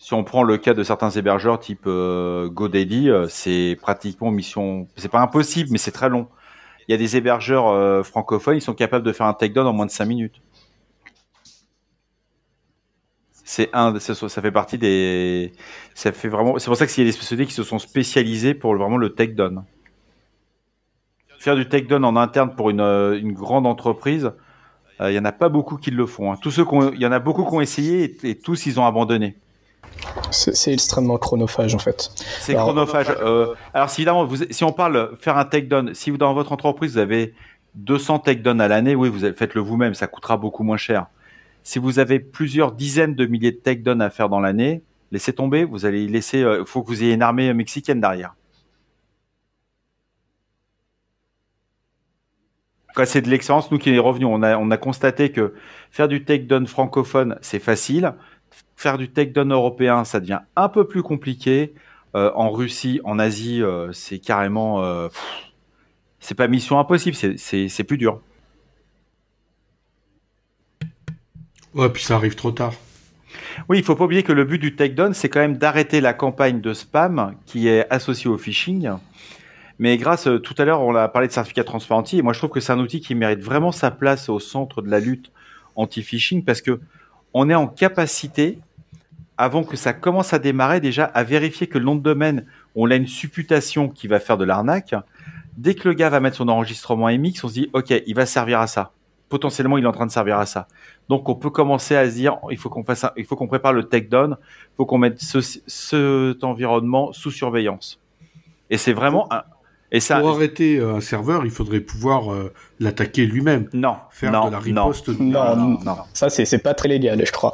si on prend le cas de certains hébergeurs type euh, GoDaddy, euh, c'est pratiquement mission. C'est pas impossible, mais c'est très long. Il y a des hébergeurs euh, francophones, ils sont capables de faire un takedown en moins de 5 minutes. C'est un, ça, fait partie des, ça fait vraiment, c'est pour ça qu'il y a des sociétés qui se sont spécialisées pour vraiment le takedown. Faire du takedown en interne pour une, grande entreprise, il y en a pas beaucoup qui le font. Hein. Tous ceux il y en a beaucoup qui ont essayé et tous ils ont abandonné. C'est extrêmement chronophage en fait. C'est chronophage. Euh, alors si évidemment, vous, si on parle faire un takedown, si vous dans votre entreprise vous avez 200 takedowns à l'année, oui, vous faites-le vous-même, ça coûtera beaucoup moins cher. Si vous avez plusieurs dizaines de milliers de takedowns à faire dans l'année, laissez tomber, vous allez laisser. Il euh, faut que vous ayez une armée mexicaine derrière. c'est de l'expérience, nous qui est revenu, on a, on a constaté que faire du takedown francophone, c'est facile faire du takedown européen, ça devient un peu plus compliqué. Euh, en Russie, en Asie, euh, c'est carrément, euh, c'est pas mission impossible, c'est plus dur. Ouais, puis ça arrive trop tard. Oui, il faut pas oublier que le but du takedown, c'est quand même d'arrêter la campagne de spam qui est associée au phishing. Mais grâce, tout à l'heure, on a parlé de certificat transparency, et moi je trouve que c'est un outil qui mérite vraiment sa place au centre de la lutte anti-phishing parce que on est en capacité, avant que ça commence à démarrer, déjà à vérifier que le nom de domaine, on a une supputation qui va faire de l'arnaque. Dès que le gars va mettre son enregistrement MX, on se dit, OK, il va servir à ça. Potentiellement, il est en train de servir à ça. Donc, on peut commencer à se dire, il faut qu'on fasse, il faut qu'on prépare le takedown, il faut qu'on mette ce, cet environnement sous surveillance. Et c'est vraiment un, et ça, pour arrêter euh, un serveur, il faudrait pouvoir euh, l'attaquer lui-même. Non, faire non, de la riposte. Non, non, non. Ça, c'est pas très légal, je crois.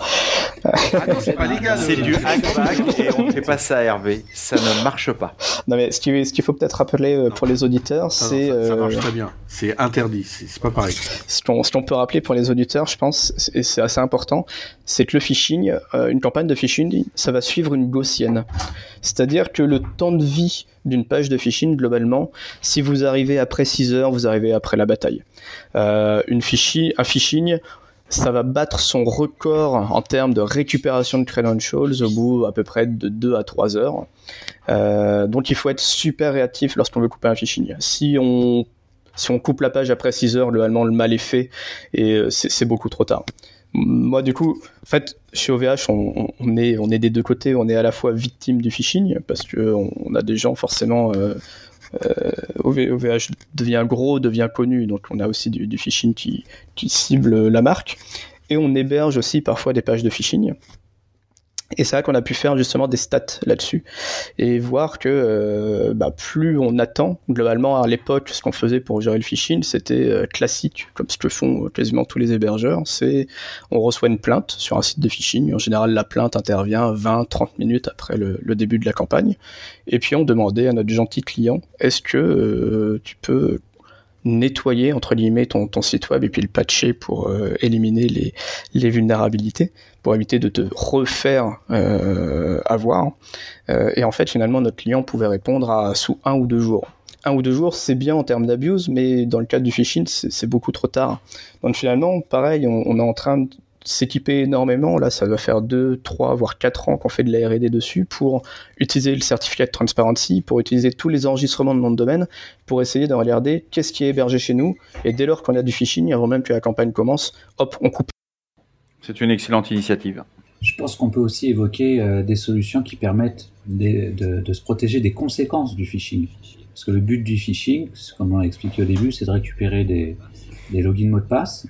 Ah non, c'est pas légal. C'est du hackback et on ne fait pas ça, Hervé. Ça ne marche pas. Non, mais ce qu'il faut peut-être rappeler euh, pour les auditeurs, c'est. non, ça, ça marche euh, très bien. C'est interdit. C'est pas pareil. ce qu'on peut rappeler pour les auditeurs, je pense, et c'est assez important, c'est que le phishing, euh, une campagne de phishing, ça va suivre une gaussienne. C'est-à-dire que le temps de vie d'une page de phishing, globalement, si vous arrivez après 6 heures, vous arrivez après la bataille. Euh, une phishing, un phishing, ça va battre son record en termes de récupération de credentials au bout à peu près de 2 à 3 heures. Euh, donc il faut être super réactif lorsqu'on veut couper un phishing. Si on si on coupe la page après 6 heures, globalement, le mal est fait et euh, c'est beaucoup trop tard. Moi, du coup, en fait, chez OVH, on, est, on est des deux côtés. On est à la fois victime du phishing parce que on, a des gens forcément. OVH devient gros, devient connu, donc on a aussi du, du phishing qui, qui cible la marque. Et on héberge aussi parfois des pages de phishing. Et c'est là qu'on a pu faire justement des stats là-dessus et voir que euh, bah, plus on attend, globalement à l'époque, ce qu'on faisait pour gérer le phishing, c'était euh, classique, comme ce que font euh, quasiment tous les hébergeurs, c'est on reçoit une plainte sur un site de phishing, en général la plainte intervient 20-30 minutes après le, début de la campagne, et puis on demandait à notre gentil client, est-ce que euh, tu peux nettoyer entre guillemets ton, ton site web et puis le patcher pour euh, éliminer les, les vulnérabilités pour éviter de te refaire euh, avoir. Euh, et en fait, finalement, notre client pouvait répondre à sous un ou deux jours. Un ou deux jours, c'est bien en termes d'abuse, mais dans le cas du phishing, c'est beaucoup trop tard. Donc finalement, pareil, on, on est en train s'équiper énormément. Là, ça doit faire deux, trois, voire quatre ans qu'on fait de la R&D dessus pour utiliser le certificat de transparency, pour utiliser tous les enregistrements de nom de domaine, pour essayer de regarder qu'est-ce qui est hébergé chez nous. Et dès lors qu'on a du phishing, avant même que la campagne commence, hop, on coupe C'est une excellente initiative. Je pense qu'on peut aussi évoquer euh, des solutions qui permettent de, de se protéger des conséquences du phishing. Parce que le but du phishing, comme on l'a expliqué au début, c'est de récupérer des, des logins mots de passe.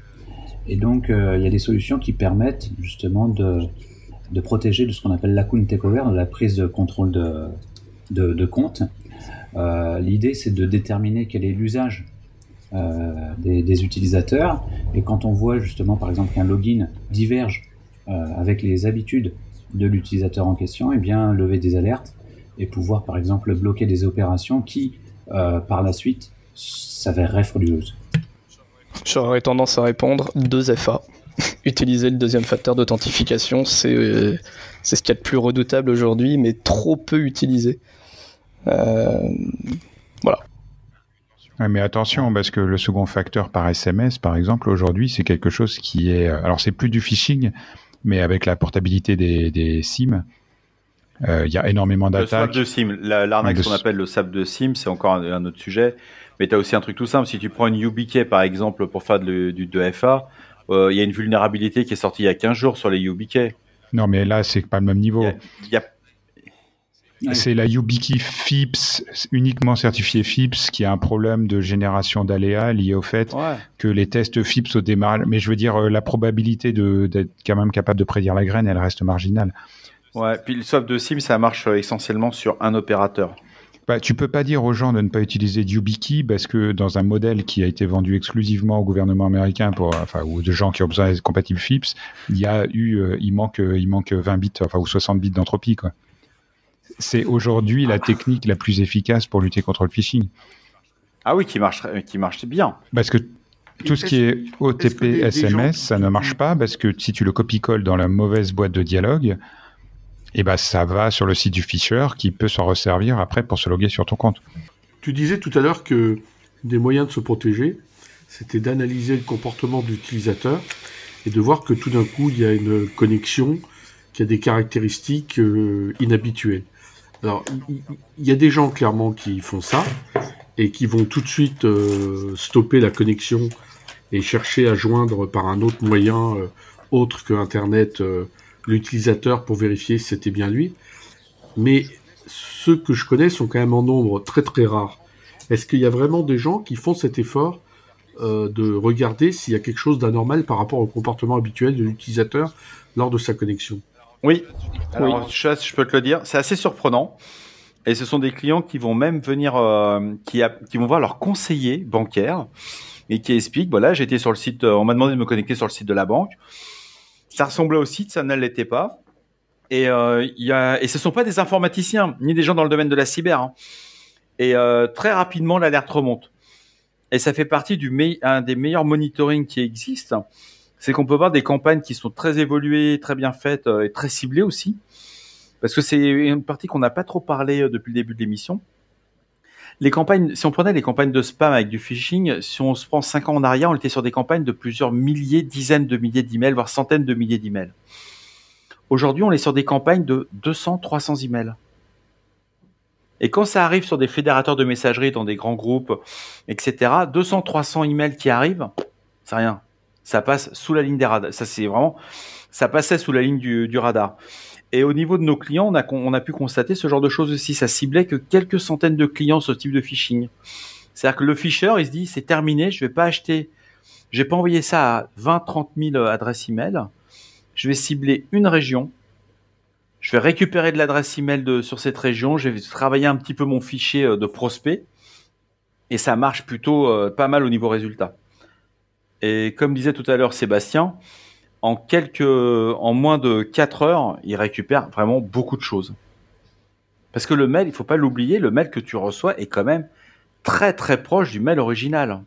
Et donc, euh, il y a des solutions qui permettent justement de, de protéger de ce qu'on appelle l'account takeover, de la prise de contrôle de, de, compte. Euh, L'idée, c'est de déterminer quel est l'usage euh, des, utilisateurs. Et quand on voit justement, par exemple, qu'un login diverge avec les habitudes de l'utilisateur en question, et bien lever des alertes et pouvoir par exemple bloquer des opérations qui, par la suite, s'avéreraient frauduleuses. J'aurais tendance à répondre 2FA. Utiliser le deuxième facteur d'authentification, c'est euh, c'est ce qu'il y a de plus redoutable aujourd'hui, mais trop peu utilisé. Euh, Ouais, mais attention, parce que le second facteur par SMS, par exemple, aujourd'hui, c'est quelque chose qui est. Alors, c'est plus du phishing, mais avec la portabilité des, des SIM, euh, il y a énormément Le swap d'attaques. de SIM, la- l'arnaque qu'on appelle le swap de SIM, c'est encore un, un autre sujet. Mais tu as aussi un truc tout simple. Si tu prends une YubiKey, par exemple, pour faire de- du 2FA, euh, il y a une vulnérabilité qui est sortie il y a 15 jours sur les YubiKey. Non, mais là, c'est pas le même niveau. y a- il y a- Ouais. C'est la YubiKey FIPS, uniquement certifiée FIPS, qui a un problème de génération d'aléas lié au fait ouais. que les tests FIPS au démarrage. Mais je veux dire, euh, la probabilité de- d'être quand même capable de prédire la graine, elle reste marginale. Ouais, puis le swap de SIM, ça marche euh, essentiellement sur un opérateur. Bah, tu peux pas dire aux gens de ne pas utiliser YubiKey parce que dans un modèle qui a été vendu exclusivement au gouvernement américain pour, enfin, ou de gens qui ont besoin d'être compatibles FIPS, il y a eu, euh, il manque, euh, il manque 20 bits, enfin, ou 60 bits d'entropie, quoi. C'est aujourd'hui la technique la plus efficace pour lutter contre le phishing. Ah oui, qui marche, qui marche bien. Parce que tout ce qui est OTP, des- des SMS, ça ne marche pas parce que si tu le copie-colles dans la mauvaise boîte de dialogue, et ben ça va sur le site du fisher qui peut s'en resservir après pour se loguer sur ton compte. Tu disais tout à l'heure que des moyens de se protéger, c'était d'analyser le comportement de l'utilisateur et de voir que tout d'un coup, il y a une connexion qui a des caractéristiques euh, inhabituelles. Alors, il- y, a des gens clairement qui font ça et qui vont tout de suite euh, stopper la connexion et chercher à joindre par un autre moyen euh, autre que Internet l'utilisateur pour vérifier si c'était bien lui. Mais ceux que je connais sont quand même en nombre très très rare. Est-ce qu'il y a vraiment des gens qui font cet effort euh, de regarder s'il y a quelque chose d'anormal par rapport au comportement habituel de l'utilisateur lors de sa connexion? Oui. Alors, je, je peux te le dire, c'est assez surprenant. Et ce sont des clients qui vont même venir, euh, qui, a- qui vont voir leur conseiller bancaire et qui expliquent, voilà, j'étais sur le site, euh, on m'a demandé de me connecter sur le site de la banque. Ça ressemblait au site, ça ne l'était pas. Et, euh, y a, et ce ne sont pas des informaticiens, ni des gens dans le domaine de la cyber. Hein. Et euh, très rapidement, l'alerte remonte. Et ça fait partie du un des meilleurs monitoring qui existent. C'est qu'on peut voir des campagnes qui sont très évoluées, très bien faites euh, et très ciblées aussi. Parce que c'est une partie qu'on n'a pas trop parlé euh, depuis le début de l'émission. Les campagnes, si on prenait les campagnes de spam avec du phishing, si on se prend 5 ans en arrière, on était sur des campagnes de plusieurs milliers, dizaines de milliers d'emails, voire centaines de milliers d'emails. Aujourd'hui, on est sur des campagnes de 200, 300 emails. Et quand ça arrive sur des fédérateurs de messagerie, dans des grands groupes, etc., 200, 300 emails qui arrivent, c'est rien. Ça passe sous la ligne des radars. Ça, c'est vraiment, ça passait sous la ligne du, radar. Et au niveau de nos clients, on a, on a pu constater ce genre de choses aussi. Ça ciblait que quelques centaines de clients ce type de phishing. C'est-à-dire que le fisher, il se dit, c'est terminé, je vais pas acheter, je vais pas envoyer ça à 20, 30 000 adresses email je vais cibler une région, je vais récupérer de l'adresse email de, sur cette région, je vais travailler un petit peu mon fichier euh, de prospect, et ça marche plutôt euh, pas mal au niveau résultat. Et comme disait tout à l'heure Sébastien, en quelques, en moins de 4 heures, il récupère vraiment beaucoup de choses. Parce que le mail, il faut pas l'oublier, le mail que tu reçois est quand même très très proche du mail original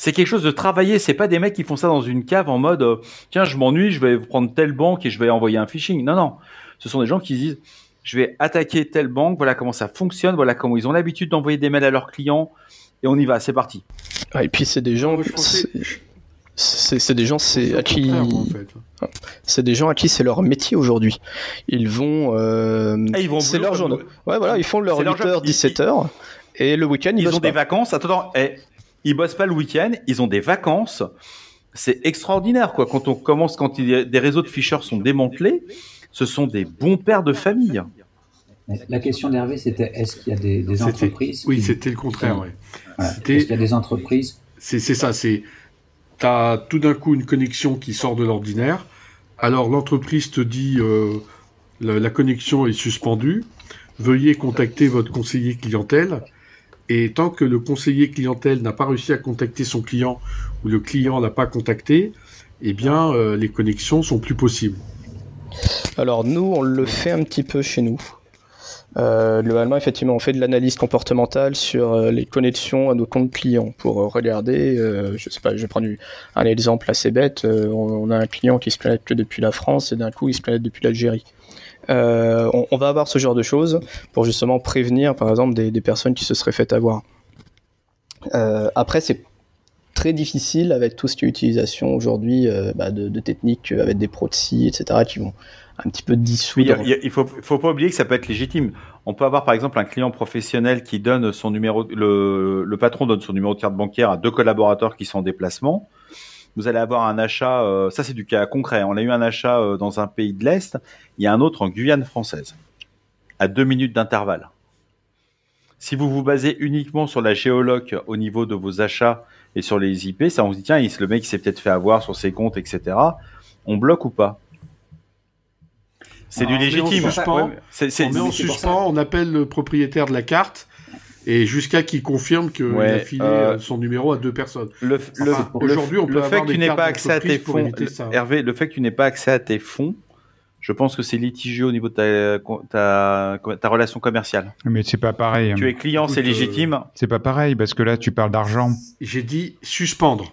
c'est quelque chose de travaillé. C'est pas des mecs qui font ça dans une cave en mode euh, tiens, je m'ennuie, je vais prendre telle banque et je vais envoyer un phishing. Non, non. Ce sont des gens qui disent je vais attaquer telle banque, voilà comment ça fonctionne, voilà comment ils ont l'habitude d'envoyer des mails à leurs clients et on y va, c'est parti. et puis c'est des gens. C'est des gens c'est à qui c'est des gens à qui c'est leur métier aujourd'hui. Ils vont, euh... ils vont c'est leur journée. Ouais voilà, ils font leur 8h 17h et le week-end ils, ils ont des vacances. Attends, eh, ils bossent pas le week-end, ils ont des vacances. C'est extraordinaire, quoi. Quand on commence, quand des réseaux de ficheurs sont démantelés, ce sont des bons pères de famille. La question d'Hervé, c'était est-ce qu'il y a des, entreprises Oui, c'était le contraire. Est-ce qu'il y a des entreprises C'est ça. C'est tu tout d'un coup une connexion qui sort de l'ordinaire. Alors l'entreprise te dit euh, la, connexion est suspendue. Veuillez contacter votre conseiller clientèle. Et tant que le conseiller clientèle n'a pas réussi à contacter son client ou le client n'a pas contacté, eh bien, euh, les connexions sont plus possibles. Alors nous, on le fait un petit peu chez nous. Euh, globalement, effectivement, on fait de l'analyse comportementale sur euh, les connexions à nos comptes clients pour regarder. je sais pas, je vais prendre un exemple assez bête. On, a un client qui se connecte depuis la France et d'un coup, il se connecte depuis l'Algérie. Euh, on, va avoir ce genre de choses pour justement prévenir, par exemple, des, personnes qui se seraient fait avoir. Euh, après, c'est très difficile avec tout ce qui est utilisation aujourd'hui euh, bah, de, techniques avec des proxys, etc., qui vont un petit peu dissoudre. il, ne faut, faut pas oublier que ça peut être légitime. On peut avoir par exemple un client professionnel qui donne son numéro, le, le patron donne son numéro de carte bancaire à deux collaborateurs qui sont en déplacement vous allez avoir un achat, euh, ça c'est du cas concret, on a eu un achat euh, dans un pays de l'Est, il y a un autre en Guyane française, à deux minutes d'intervalle. Si vous vous basez uniquement sur la géoloc au niveau de vos achats et sur les IP, ça on se dit tiens, le mec s'est peut-être fait avoir sur ses comptes, etc. On bloque ou pas? C'est du légitime. on met en suspens, on appelle le propriétaire de la carte et jusqu'à qu'il confirme qu'il a filé euh, son numéro à deux personnes. Aujourd'hui, on peut le fait que tu n'aies pas accès à tes fonds, Hervé, le fait que tu n'aies pas accès à tes fonds, je pense que c'est litigieux au niveau de ta, ta, relation commerciale. Mais c'est pas pareil. Tu es client, c'est légitime. Euh, c'est pas pareil parce que là, tu parles d'argent. J'ai dit suspendre.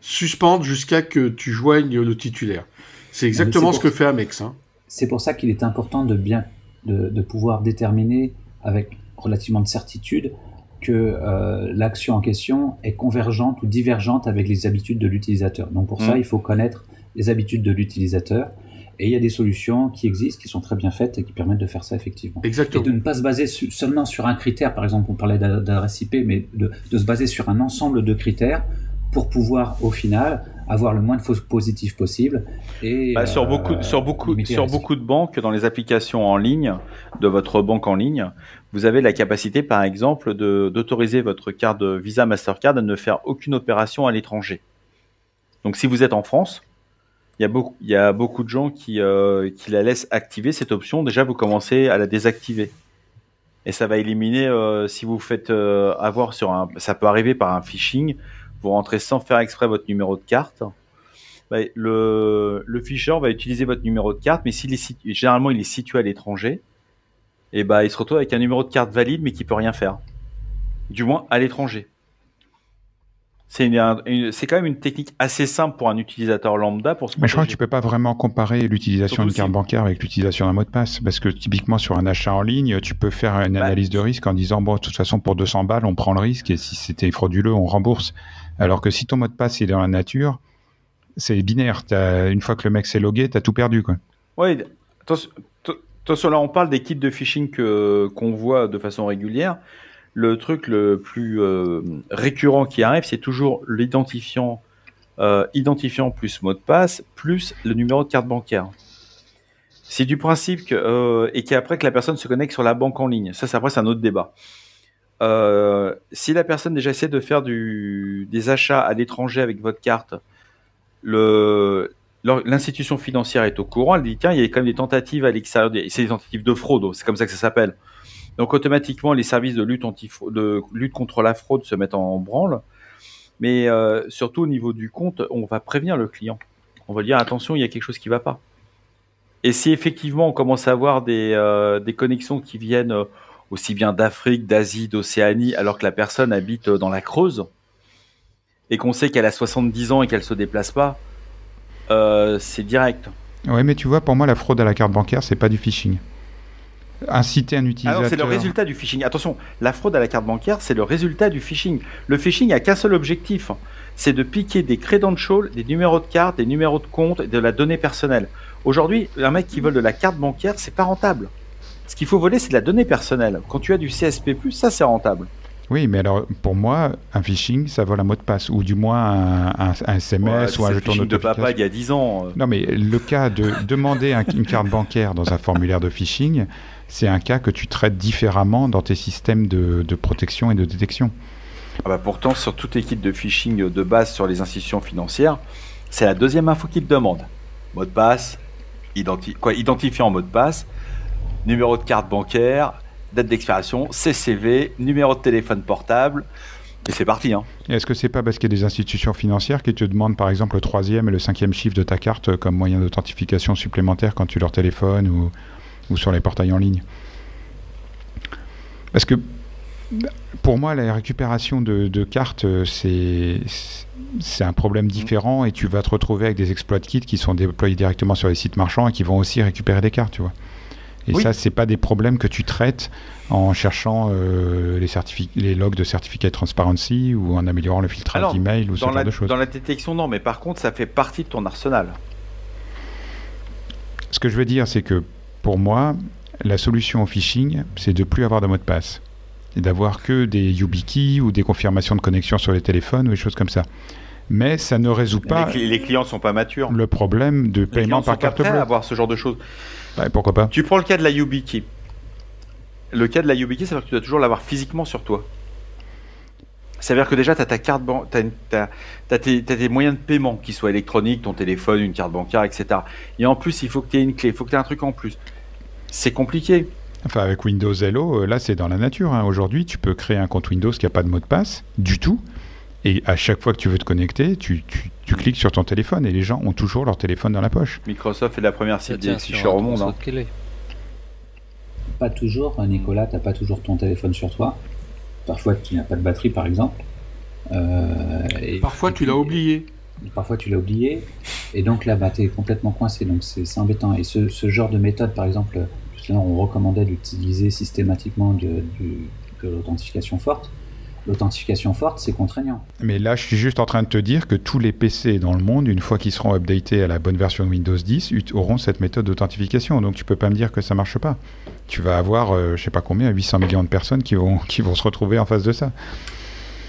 Suspendre jusqu'à que tu joignes le titulaire. C'est exactement ce que fait Amex. Hein. C'est pour ça qu'il est important de bien de, de pouvoir déterminer avec relativement de certitude que euh, l'action en question est convergente ou divergente avec les habitudes de l'utilisateur. Donc pour ça, mm. il faut connaître les habitudes de l'utilisateur. Et il y a des solutions qui existent, qui sont très bien faites et qui permettent de faire ça effectivement. Exactement. Et de ne pas se baser seulement sur un critère, par exemple, on parlait d'adresse IP, mais de, de, se baser sur un ensemble de critères pour pouvoir, au final, avoir le moins de fausses positives possible. Et, bah, sur beaucoup, sur beaucoup, sur beaucoup de banques, dans les applications en ligne de votre banque en ligne, vous avez la capacité, par exemple, d'autoriser votre carte Visa Mastercard à ne faire aucune opération à l'étranger. Donc, si vous êtes en France, il y a beaucoup, il y a beaucoup de gens qui, euh, qui la laissent activer cette option. Déjà, vous commencez à la désactiver. Et ça va éliminer, euh, si vous faites euh, avoir sur un, ça peut arriver par un phishing, vous rentrez sans faire exprès votre numéro de carte. bah, le, le fisher va utiliser votre numéro de carte, mais s'il est généralement il est situé à l'étranger, et bah il se retrouve avec un numéro de carte valide mais qui peut rien faire. Du moins à l'étranger. C'est une- quand même une technique assez simple pour un utilisateur lambda pour se Mais je crois que tu peux pas vraiment comparer l'utilisation d'une carte bancaire avec l'utilisation d'un mot de passe. Parce que typiquement sur un achat en ligne, tu peux faire une Bah, analyse de risque en disant, bon, de toute façon, pour 200 balles, on prend le risque et si c'était frauduleux, on rembourse. Alors que si ton mot de passe est dans la nature, c'est binaire. Une fois que le mec s'est logué, tu as tout perdu. Quoi. Oui, attention, là on parle des kits de phishing qu'on voit de façon régulière. Le truc le plus euh, récurrent qui arrive, c'est toujours l'identifiant euh, identifiant plus mot de passe plus le numéro de carte bancaire. C'est du principe euh, et qu'après que la personne se connecte sur la banque en ligne. Ça, c'est après c'est un autre débat. Euh, si la personne déjà essaie de faire des achats à l'étranger avec votre carte, l'institution financière est au courant, elle dit tiens, il y a quand même des tentatives à l'extérieur, c'est des tentatives de fraude, c'est comme ça que ça s'appelle. Donc automatiquement, les services de lutte, contre la fraude se mettent en branle. Mais euh, surtout au niveau du compte, on va prévenir le client. On va dire attention, il y a quelque chose qui ne va pas. Et si effectivement on commence à avoir des, euh, connexions qui viennent aussi bien d'Afrique, d'Asie, d'Océanie, alors que la personne habite euh, dans la Creuse, et qu'on sait qu'elle a 70 ans et qu'elle se déplace pas, euh, c'est direct. Ouais, mais tu vois, pour moi, la fraude à la carte bancaire, c'est pas du phishing. Inciter un Ah utilisateur. non, c'est le résultat du phishing. Attention, la fraude à la carte bancaire, c'est le résultat du phishing. Le phishing a qu'un seul objectif, c'est de piquer des credentials, des numéros de carte, des numéros de compte et de la donnée personnelle. Aujourd'hui, un mec qui vole de la carte bancaire, c'est pas rentable. Ce qu'il faut voler, c'est de la donnée personnelle. Quand tu as du CSP+, ça c'est rentable. Oui, mais alors, pour moi, un phishing, ça vole un mot de passe, ou du moins un, un- un SMS Ouais, ou un jeton phishing de papa il y a 10 ans. euh. Non, mais le cas de demander un- une carte bancaire dans un formulaire de phishing, c'est un cas que tu traites différemment dans tes systèmes de, de protection et de détection. Ah bah pourtant, sur toute équipe de phishing de base sur les institutions financières, c'est la deuxième info qu'ils te demandent. Mot de passe, identi quoi, identifiant mot de passe, numéro de carte bancaire, date d'expiration, CCV, numéro de téléphone portable, et c'est parti. Hein. Est-ce que c'est pas parce qu'il y a des institutions financières qui te demandent par exemple le troisième et le cinquième chiffre de ta carte comme moyen d'authentification supplémentaire quand tu leur téléphones ou, sur les portails en ligne? Parce que pour moi, la récupération de, cartes, c'est un problème différent et tu vas te retrouver avec des exploits de kits qui sont déployés directement sur les sites marchands et qui vont aussi récupérer des cartes, tu vois. Et Oui. ça, c'est pas des problèmes que tu traites en cherchant euh, les, logs de Certificate Transparency ou en améliorant le filtrage d'email ou ce genre la, de choses. dans la détection, non, mais par contre, ça fait partie de ton arsenal. Ce que je veux dire, c'est que pour moi, la solution au phishing, c'est de plus avoir de mot de passe. Et d'avoir que des YubiKey ou des confirmations de connexion sur les téléphones ou des choses comme ça. Mais ça ne résout pas Les, cli- les clients sont pas matures. le problème de Les paiement sont par pas carte bleue. avoir ce genre de choses. Pourquoi pas Tu prends le cas de la YubiKey. Le cas de la YubiKey, ça veut dire que tu dois toujours l'avoir physiquement sur toi. Ça veut dire que déjà, tu as ta carte ban- t'as- t'as tes, moyens de paiement qui soient électroniques, ton téléphone, une carte bancaire, etc. Et en plus, il faut que tu aies une clé, il faut que tu aies un truc en plus. C'est compliqué. Enfin, avec Windows Hello, euh, là, c'est dans la nature. hein. Aujourd'hui, tu peux créer un compte Windows qui n'a pas de mot de passe du tout. Et à chaque fois que tu veux te connecter, tu, tu- tu cliques sur ton téléphone et les gens ont toujours leur téléphone dans la poche. Microsoft est la première tient des ficheurs au monde. hein. de. Pas toujours, Nicolas, t'as pas toujours ton téléphone sur toi. Parfois, tu n'as pas de batterie, par exemple. Euh, et- Parfois, tu l'as oublié. Parfois, tu l'as oublié. Et donc là, bah, tu es complètement coincé. Donc, c'est c'est embêtant. Et ce, ce genre de méthode, par exemple, justement, on recommandait d'utiliser systématiquement de, du- de l'authentification forte. L'authentification forte, c'est contraignant. Mais là, je suis juste en train de te dire que tous les PC dans le monde, une fois qu'ils seront updatés à la bonne version de Windows 10, ut- auront cette méthode d'authentification. Donc tu peux pas me dire que ça marche pas. Tu vas avoir, euh, je sais pas combien, 800 millions de personnes qui vont, qui vont se retrouver en face de ça.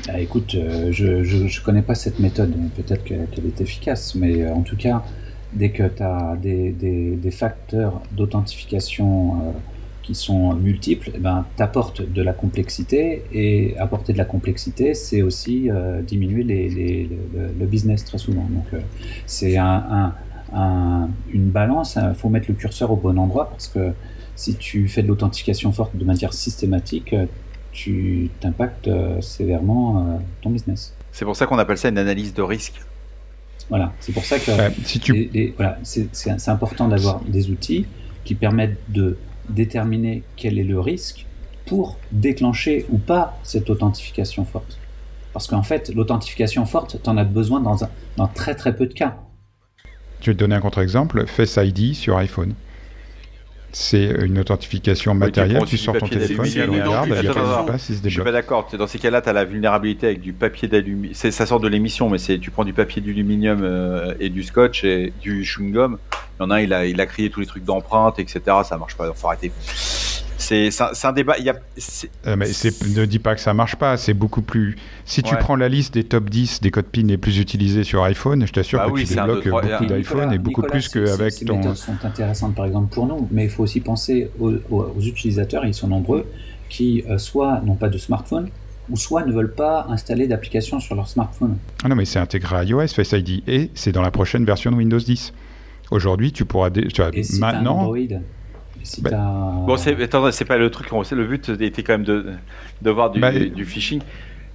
Ah, écoute, euh, je, je, je connais pas cette méthode. Peut-être qu'elle qu'elle est efficace. Mais euh, en tout cas, dès que tu as des, des, des facteurs d'authentification euh, qui sont multiples, eh ben, tu apportes de la complexité. Et apporter de la complexité, c'est aussi euh, diminuer les, les- le, le business très souvent. Donc, euh, c'est un, un- un- une balance. Il faut mettre le curseur au bon endroit parce que si tu fais de l'authentification forte de manière systématique, euh, tu t'impactes sévèrement euh, ton business. C'est pour ça qu'on appelle ça une analyse de risque. Voilà, c'est pour ça que Euh, si tu... les- les- voilà, c'est important d'avoir des outils qui permettent de déterminer quel est le risque pour déclencher ou pas cette authentification forte. Parce qu'en fait, l'authentification forte, tu en as besoin dans, très très peu de cas. Je vais te donner un contre-exemple, Face ID sur iPhone. C'est une authentification matérielle, tu aussi sors ton téléphone, tu regardes, il y a pas il se Je suis pas débloque. d'accord. Dans ces cas-là, tu as la vulnérabilité avec du papier d'aluminium. Ça sort de l'émission, mais c'est tu prends du papier d'aluminium euh, et du scotch et du chewing-gum. Il y en a un, il a, il a crié tous les trucs d'empreinte, etc. Ça marche pas. Faut arrêter. C'est un, débat. Y a, Euh, mais ne dis pas que ça marche pas, c'est beaucoup plus. Si tu Ouais. prends la liste des top 10 des codes PIN les plus utilisés sur iPhone, je t'assure Bah que oui, tu débloques beaucoup et un. d'iPhone et beaucoup Nicolas, plus ces- qu'avec ces ton. méthodes sont intéressantes par exemple pour nous, mais il faut aussi penser aux, aux- aux utilisateurs, ils sont nombreux, qui euh, soit n'ont pas de smartphone, ou soit ne veulent pas installer d'application sur leur smartphone. Ah non, mais c'est intégré à iOS Face ID et c'est dans la prochaine version de Windows 10. Aujourd'hui, tu pourras. Tu vois, Et si un maintenant, Android, si Bah, Bon, c'est, attends, c'est pas le truc. Le but était quand même de, de voir du, Bah, du, du phishing.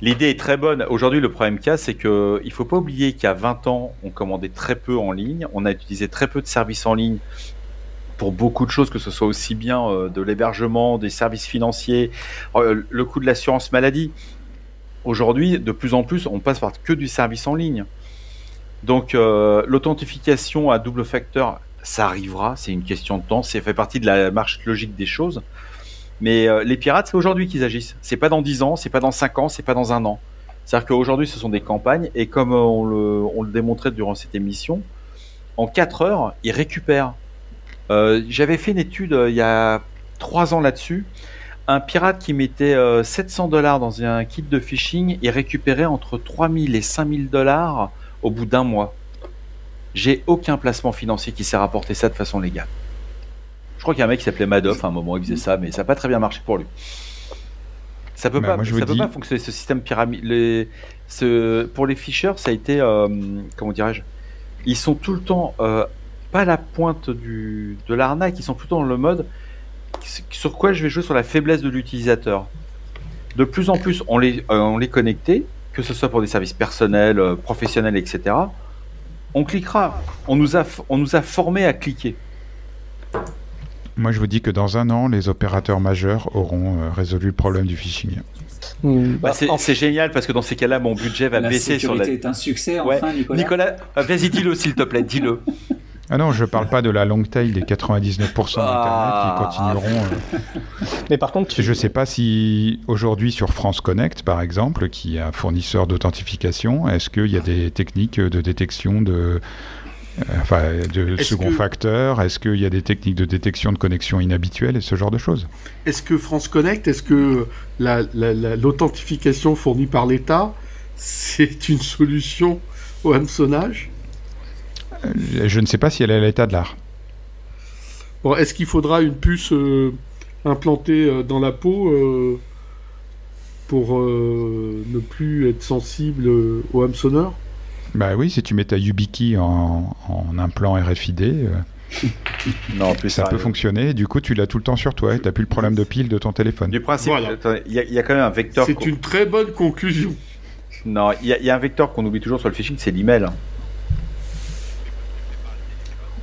L'idée est très bonne. Aujourd'hui, le problème qu'il y a, c'est que il faut pas oublier qu'il y a 20 ans, on commandait très peu en ligne. On a utilisé très peu de services en ligne pour beaucoup de choses, que ce soit aussi bien euh, de l'hébergement, des services financiers, euh, le coût de l'assurance maladie. Aujourd'hui, de plus en plus, on passe par que du service en ligne. Donc, euh, l'authentification à double facteur, ça arrivera, c'est une question de temps, ça fait partie de la marche logique des choses. Mais euh, les pirates, c'est aujourd'hui qu'ils agissent. C'est pas dans 10 ans, c'est pas dans 5 ans, c'est pas dans un an. C'est-à-dire qu'aujourd'hui, ce sont des campagnes, et comme euh, on le, on le démontrait durant cette émission, en 4 heures, ils récupèrent. Euh, J'avais fait une étude il y a 3 ans là-dessus. Un pirate qui mettait euh, 700 dollars dans un kit de phishing, il récupérait entre 3000 et 5000 dollars au bout d'un mois. J'ai aucun placement financier qui s'est rapporté ça de façon légale. Je crois qu'il y a un mec qui s'appelait Madoff à un moment, il faisait ça, mais ça n'a pas très bien marché pour lui. Ça peut Bah, pas, moi, ça peut dis- pas fonctionner ce système pyramide. Les, ce, pour les ficheurs, ça a été, euh, comment dirais-je, ils sont tout le temps euh, pas à la pointe du, de l'arnaque, ils sont plutôt dans le mode sur quoi je vais jouer sur la faiblesse de l'utilisateur. De plus en plus, on les, euh, on les connectait, que ce soit pour des services personnels, euh, professionnels, etc. On cliquera. On nous a, on nous a formés à cliquer. moi je vous dis que dans un an, les opérateurs majeurs auront euh, résolu le problème du phishing. Bah, c'est en- génial parce que dans ces cas-là, mon budget va la baisser sur la. sécurité est un succès, Ouais. enfin, Nicolas. Nicolas, vas-y, dis-le s'il te plaît, dis-le. Ah non, je parle pas de la long tail des 99% Ah. d'Internet qui continueront. euh, Mais par contre, tu- Je ne sais pas si aujourd'hui sur France Connect, par exemple, qui est un fournisseur d'authentification, est-ce qu'il y a des techniques de détection de, euh, enfin, de second que- facteur? Est-ce qu'il y a des techniques de détection de connexion inhabituelle et ce genre de choses? Est-ce que France Connect, est-ce que la- la- la- l'authentification fournie par l'État, c'est une solution au hameçonnage? Je ne sais pas si elle est à l'état de l'art. Bon, Est-ce qu'il faudra une puce euh, implantée euh, dans la peau euh, pour euh, ne plus être sensible euh, au hameçonneur? Bah oui, si tu mets ta YubiKey en, en implant RFID, euh, Non, en plus, ça peut fonctionner. Du coup, tu l'as tout le temps sur toi. Tu n'as plus le problème de pile de ton téléphone. Du principe, Voilà. il y, a- il y a quand même un vecteur. C'est qu'on- une très bonne conclusion. Non, il y, y a un vecteur qu'on oublie toujours sur le phishing, c'est l'email.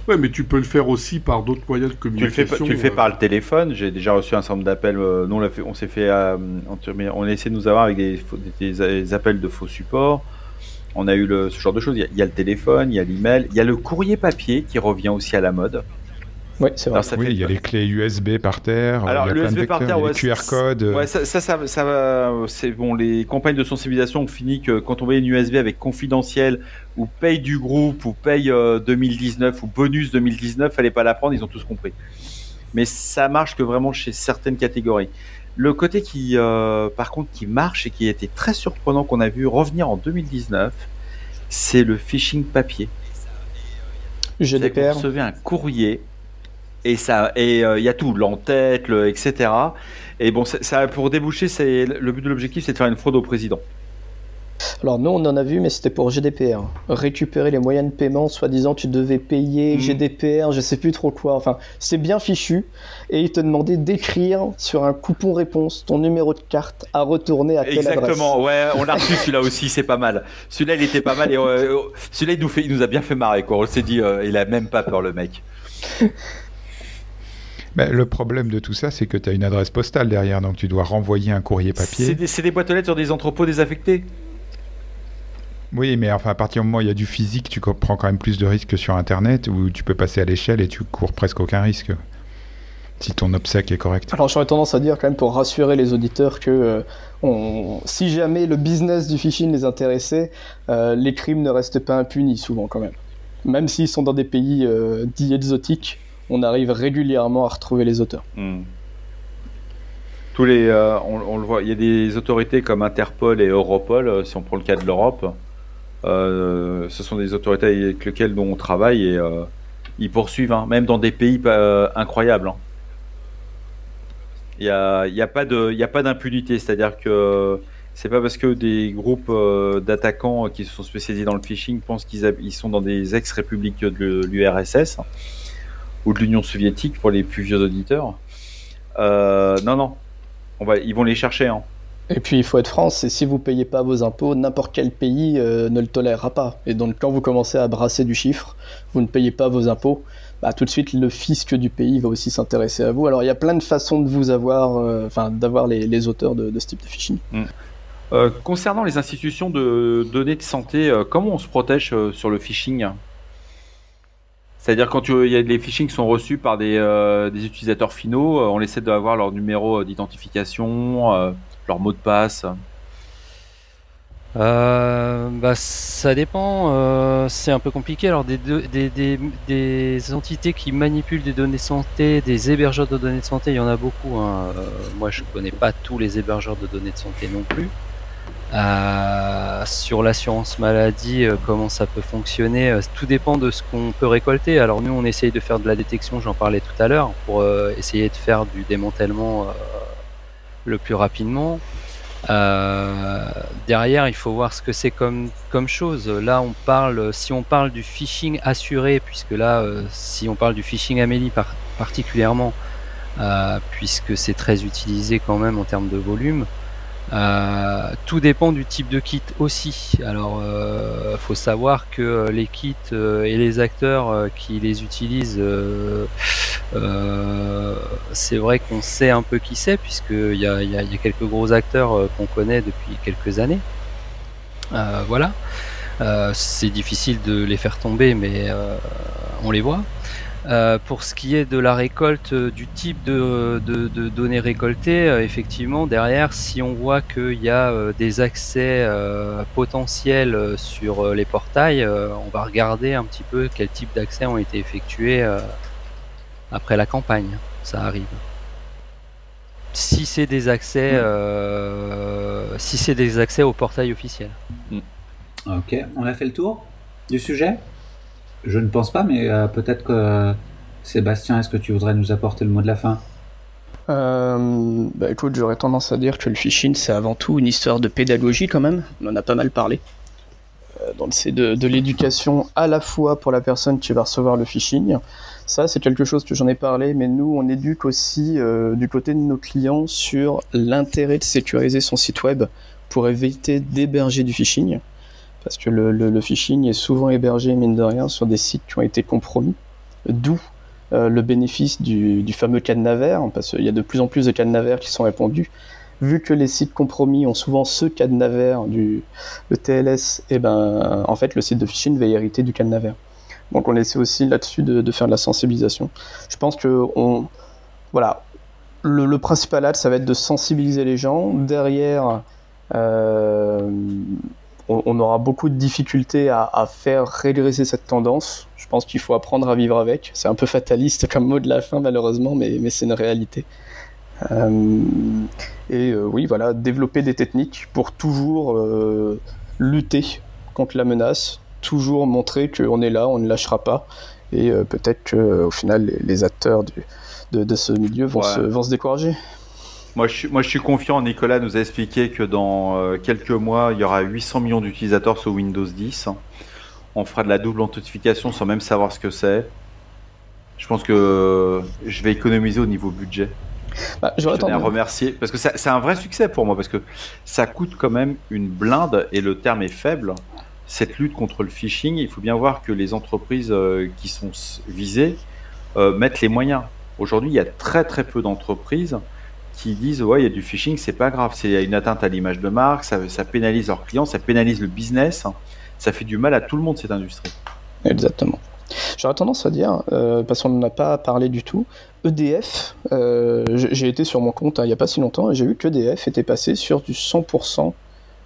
Ouais, mais tu peux le faire aussi par d'autres moyens de Tu le fais, communication. tu le fais euh. par le téléphone. J'ai déjà reçu un certain nombre d'appels. euh, nous, on, l'a fait- on s'est fait, euh, on, a essayé de nous avoir avec des- des appels de faux supports. On a eu le, ce genre de choses. Il y, a, il y a le téléphone, il y a l'email, il y a le courrier papier qui revient aussi à la mode. Ouais, c'est vrai. Alors, ça oui, fait- il y a les clés USB par terre, Alors, il y a USB par terre, les ouais, QR c'est- codes. euh, Ouais, ça, ça, ça, c'est bon. Les campagnes de sensibilisation ont fini que quand on voyait une USB avec confidentiel ou paye du groupe ou paye euh, 2019 ou bonus 2019, fallait pas la prendre. Ils ont tous compris. Mais ça marche que vraiment chez certaines catégories. Le côté qui, euh, par contre, qui marche et qui a été très surprenant qu'on a vu revenir en 2019, c'est le phishing papier. GDPR. Vous recevez un courrier et ça et euh, il y a tout, l'entête, le, etc. Et bon, ça, ça, pour déboucher, c'est le but de l'objectif, c'est de faire une fraude au président. Alors nous, on en a vu, mais c'était pour GDPR. Récupérer les moyens de paiement, soi-disant tu devais payer Mhm. GDPR, je sais plus trop quoi. Enfin, c'est bien fichu. Et il te demandait d'écrire sur un coupon réponse ton numéro de carte à retourner à adresse. Exactement, ouais, on l'a reçu celui-là aussi, c'est pas mal. Celui-là, il était pas mal et euh, celui-là, il nous, fait, il nous a bien fait marrer, quoi. On s'est dit, euh, il a même pas peur, le mec. Mais le problème de tout ça, c'est que tu as une adresse postale derrière, donc tu dois renvoyer un courrier papier. c'est des boîtes aux lettres sur des entrepôts désaffectés. Oui, mais enfin, à partir du moment où il y a du physique, tu prends quand même plus de risques que sur Internet, où tu peux passer à l'échelle et tu cours presque aucun risque. Si ton obsèque est correct. Alors j'aurais tendance à dire quand même pour rassurer les auditeurs que euh, on- si jamais le business du phishing les intéressait, euh, les crimes ne restent pas impunis souvent quand même. Même s'ils sont dans des pays euh, dits exotiques, on arrive régulièrement à retrouver les auteurs. Hmm. Tous les, euh, on, le voit, il y a des autorités comme Interpol et Europol, euh, si on prend le cas de l'Europe. euh, ce sont des autorités avec lesquelles on travaille et ils poursuivent, hein, même dans des pays incroyables. hein. Il n'y a, a pas d'impunité, c'est-à-dire que c'est pas parce que des groupes d'attaquants qui se sont spécialisés dans le phishing pensent qu'ils sont dans des ex-républiques de l'URSS ou de l'Union soviétique pour les plus vieux auditeurs. Euh, non, non. On va, ils vont les chercher. Hein. Et puis il faut être France, et si vous payez pas vos impôts, n'importe quel pays euh, ne le tolérera pas. Et donc quand vous commencez à brasser du chiffre, vous ne payez pas vos impôts, bah, tout de suite le fisc du pays va aussi s'intéresser à vous. Alors il y a plein de façons de vous avoir, euh, enfin d'avoir les, les auteurs de, de ce type de phishing. Euh, concernant les institutions de données de santé, comment on se protège sur le phishing? C'est-à-dire quand tu- y a des phishing sont reçus par des, euh, utilisateurs finaux, euh, on essaie d'avoir leur numéro euh, d'identification, leur mot de passe. Euh, bah, ça dépend, c'est un peu compliqué. Alors, des, entités qui manipulent des données santé, des hébergeurs de données de santé, il y en a beaucoup. hein. Moi, je connais pas tous les hébergeurs de données de santé non plus. Euh, sur l'assurance maladie, euh, comment ça peut fonctionner, euh, tout dépend de ce qu'on peut récolter. Alors, nous, on essaye de faire de la détection, j'en parlais tout à l'heure, pour essayer de faire du démantèlement le plus rapidement. Derrière, il faut voir ce que c'est comme, chose. Là, on parle, si on parle du phishing assuré, puisque là, si on parle du phishing Amélie par- particulièrement, puisque c'est très utilisé quand même en termes de volume, euh, tout dépend du type de kit aussi. Alors, euh, faut savoir que euh, les kits euh, et les acteurs qui les utilisent, c'est vrai qu'on sait un peu qui c'est, puisqu'il y y, a, quelques gros acteurs qu'on connaît depuis quelques années. Voilà. C'est difficile de les faire tomber, mais on les voit. Euh, pour ce qui est de la récolte, euh, du type de, de- de données récoltées, euh, effectivement, derrière, si on voit qu'il y a euh, des accès potentiels sur les portails, on va regarder un petit peu quel type d'accès ont été effectués après la campagne. Ça arrive. Si c'est des accès, euh, si c'est des accès au portail officiel. Ok, on a fait le tour du sujet? Je ne pense pas, mais euh, peut-être que Sébastien, est-ce que tu voudrais nous apporter le mot de la fin? Euh, bah écoute, j'aurais tendance à dire que le phishing c'est avant tout une histoire de pédagogie quand même. On en a pas mal parlé. Euh, c'est de, l'éducation à la fois pour la personne qui va recevoir le phishing. Ça c'est quelque chose que j'en ai parlé, mais nous on éduque aussi du côté de nos clients sur l'intérêt de sécuriser son site web pour éviter d'héberger du phishing. Parce que le, le- phishing est souvent hébergé, mine de rien, sur des sites qui ont été compromis. D'où euh, le bénéfice du, du fameux cadenas parce qu'il y a de plus en plus de cadenas qui sont répandus. Vu que les sites compromis ont souvent ce cadenas du le TLS, et ben en fait le site de phishing va hériter du cadenas Donc on essaie aussi là-dessus de, de faire de la sensibilisation. Je pense que on, voilà, le, le principal axe ça va être de sensibiliser les gens. Derrière, euh, on, on aura beaucoup de difficultés à, à faire régresser cette tendance. Je pense qu'il faut apprendre à vivre avec. C'est un peu fataliste comme mot de la fin, malheureusement, mais, mais c'est une réalité. Euh, et euh, oui, voilà, développer des techniques pour toujours euh, lutter contre la menace, toujours montrer qu'on est là, on ne lâchera pas. Et peut-être qu'au final, les, les acteurs du- de, de ce milieu vont, Ouais. se, vont se décourager. Moi je, suis, moi, je suis confiant. Nicolas nous a expliqué que dans euh, quelques mois, il y aura 800 millions d'utilisateurs sur Windows 10. On fera de la double authentification sans même savoir ce que c'est. Je pense que je vais économiser au niveau budget. Bah, Je tenais à remercier parce que c'est un vrai succès pour moi parce que ça coûte quand même une blinde et le terme est faible. Cette lutte contre le phishing, il faut bien voir que les entreprises euh, qui sont visées euh, mettent les moyens. Aujourd'hui, il y a très très peu d'entreprises qui disent ouais il y a du phishing, c'est pas grave, c'est une atteinte à l'image de marque, ça, pénalise leurs clients, ça pénalise le business, ça fait du mal à tout le monde cette industrie. Exactement. J'aurais tendance à dire, euh, parce qu'on n'en a pas parlé du tout, EDF, euh, j'ai été sur mon compte hein, il n'y a pas si longtemps et j'ai vu qu'EDF était passé sur du 100%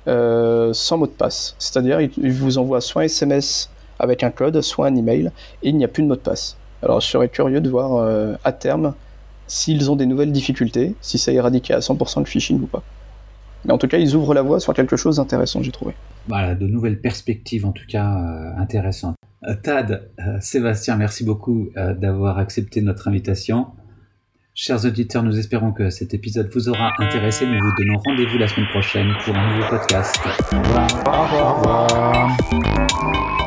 euh, sans mot de passe. C'est-à-dire, il, vous envoie soit un SMS avec un code, soit un email, et il n'y a plus de mot de passe. Alors, je serais curieux de voir à terme s'ils ont des nouvelles difficultés, si ça a éradiqué à 100% le phishing ou pas. Mais en tout cas, ils ouvrent la voie sur quelque chose d'intéressant, j'ai trouvé. Voilà, de nouvelles perspectives en tout cas euh, intéressantes. Euh, Tad, euh, Sébastien, merci beaucoup euh, d'avoir accepté notre invitation. Chers auditeurs, nous espérons que cet épisode vous aura intéressé. Nous vous donnons rendez-vous la semaine prochaine pour un nouveau podcast. Au revoir. Au revoir.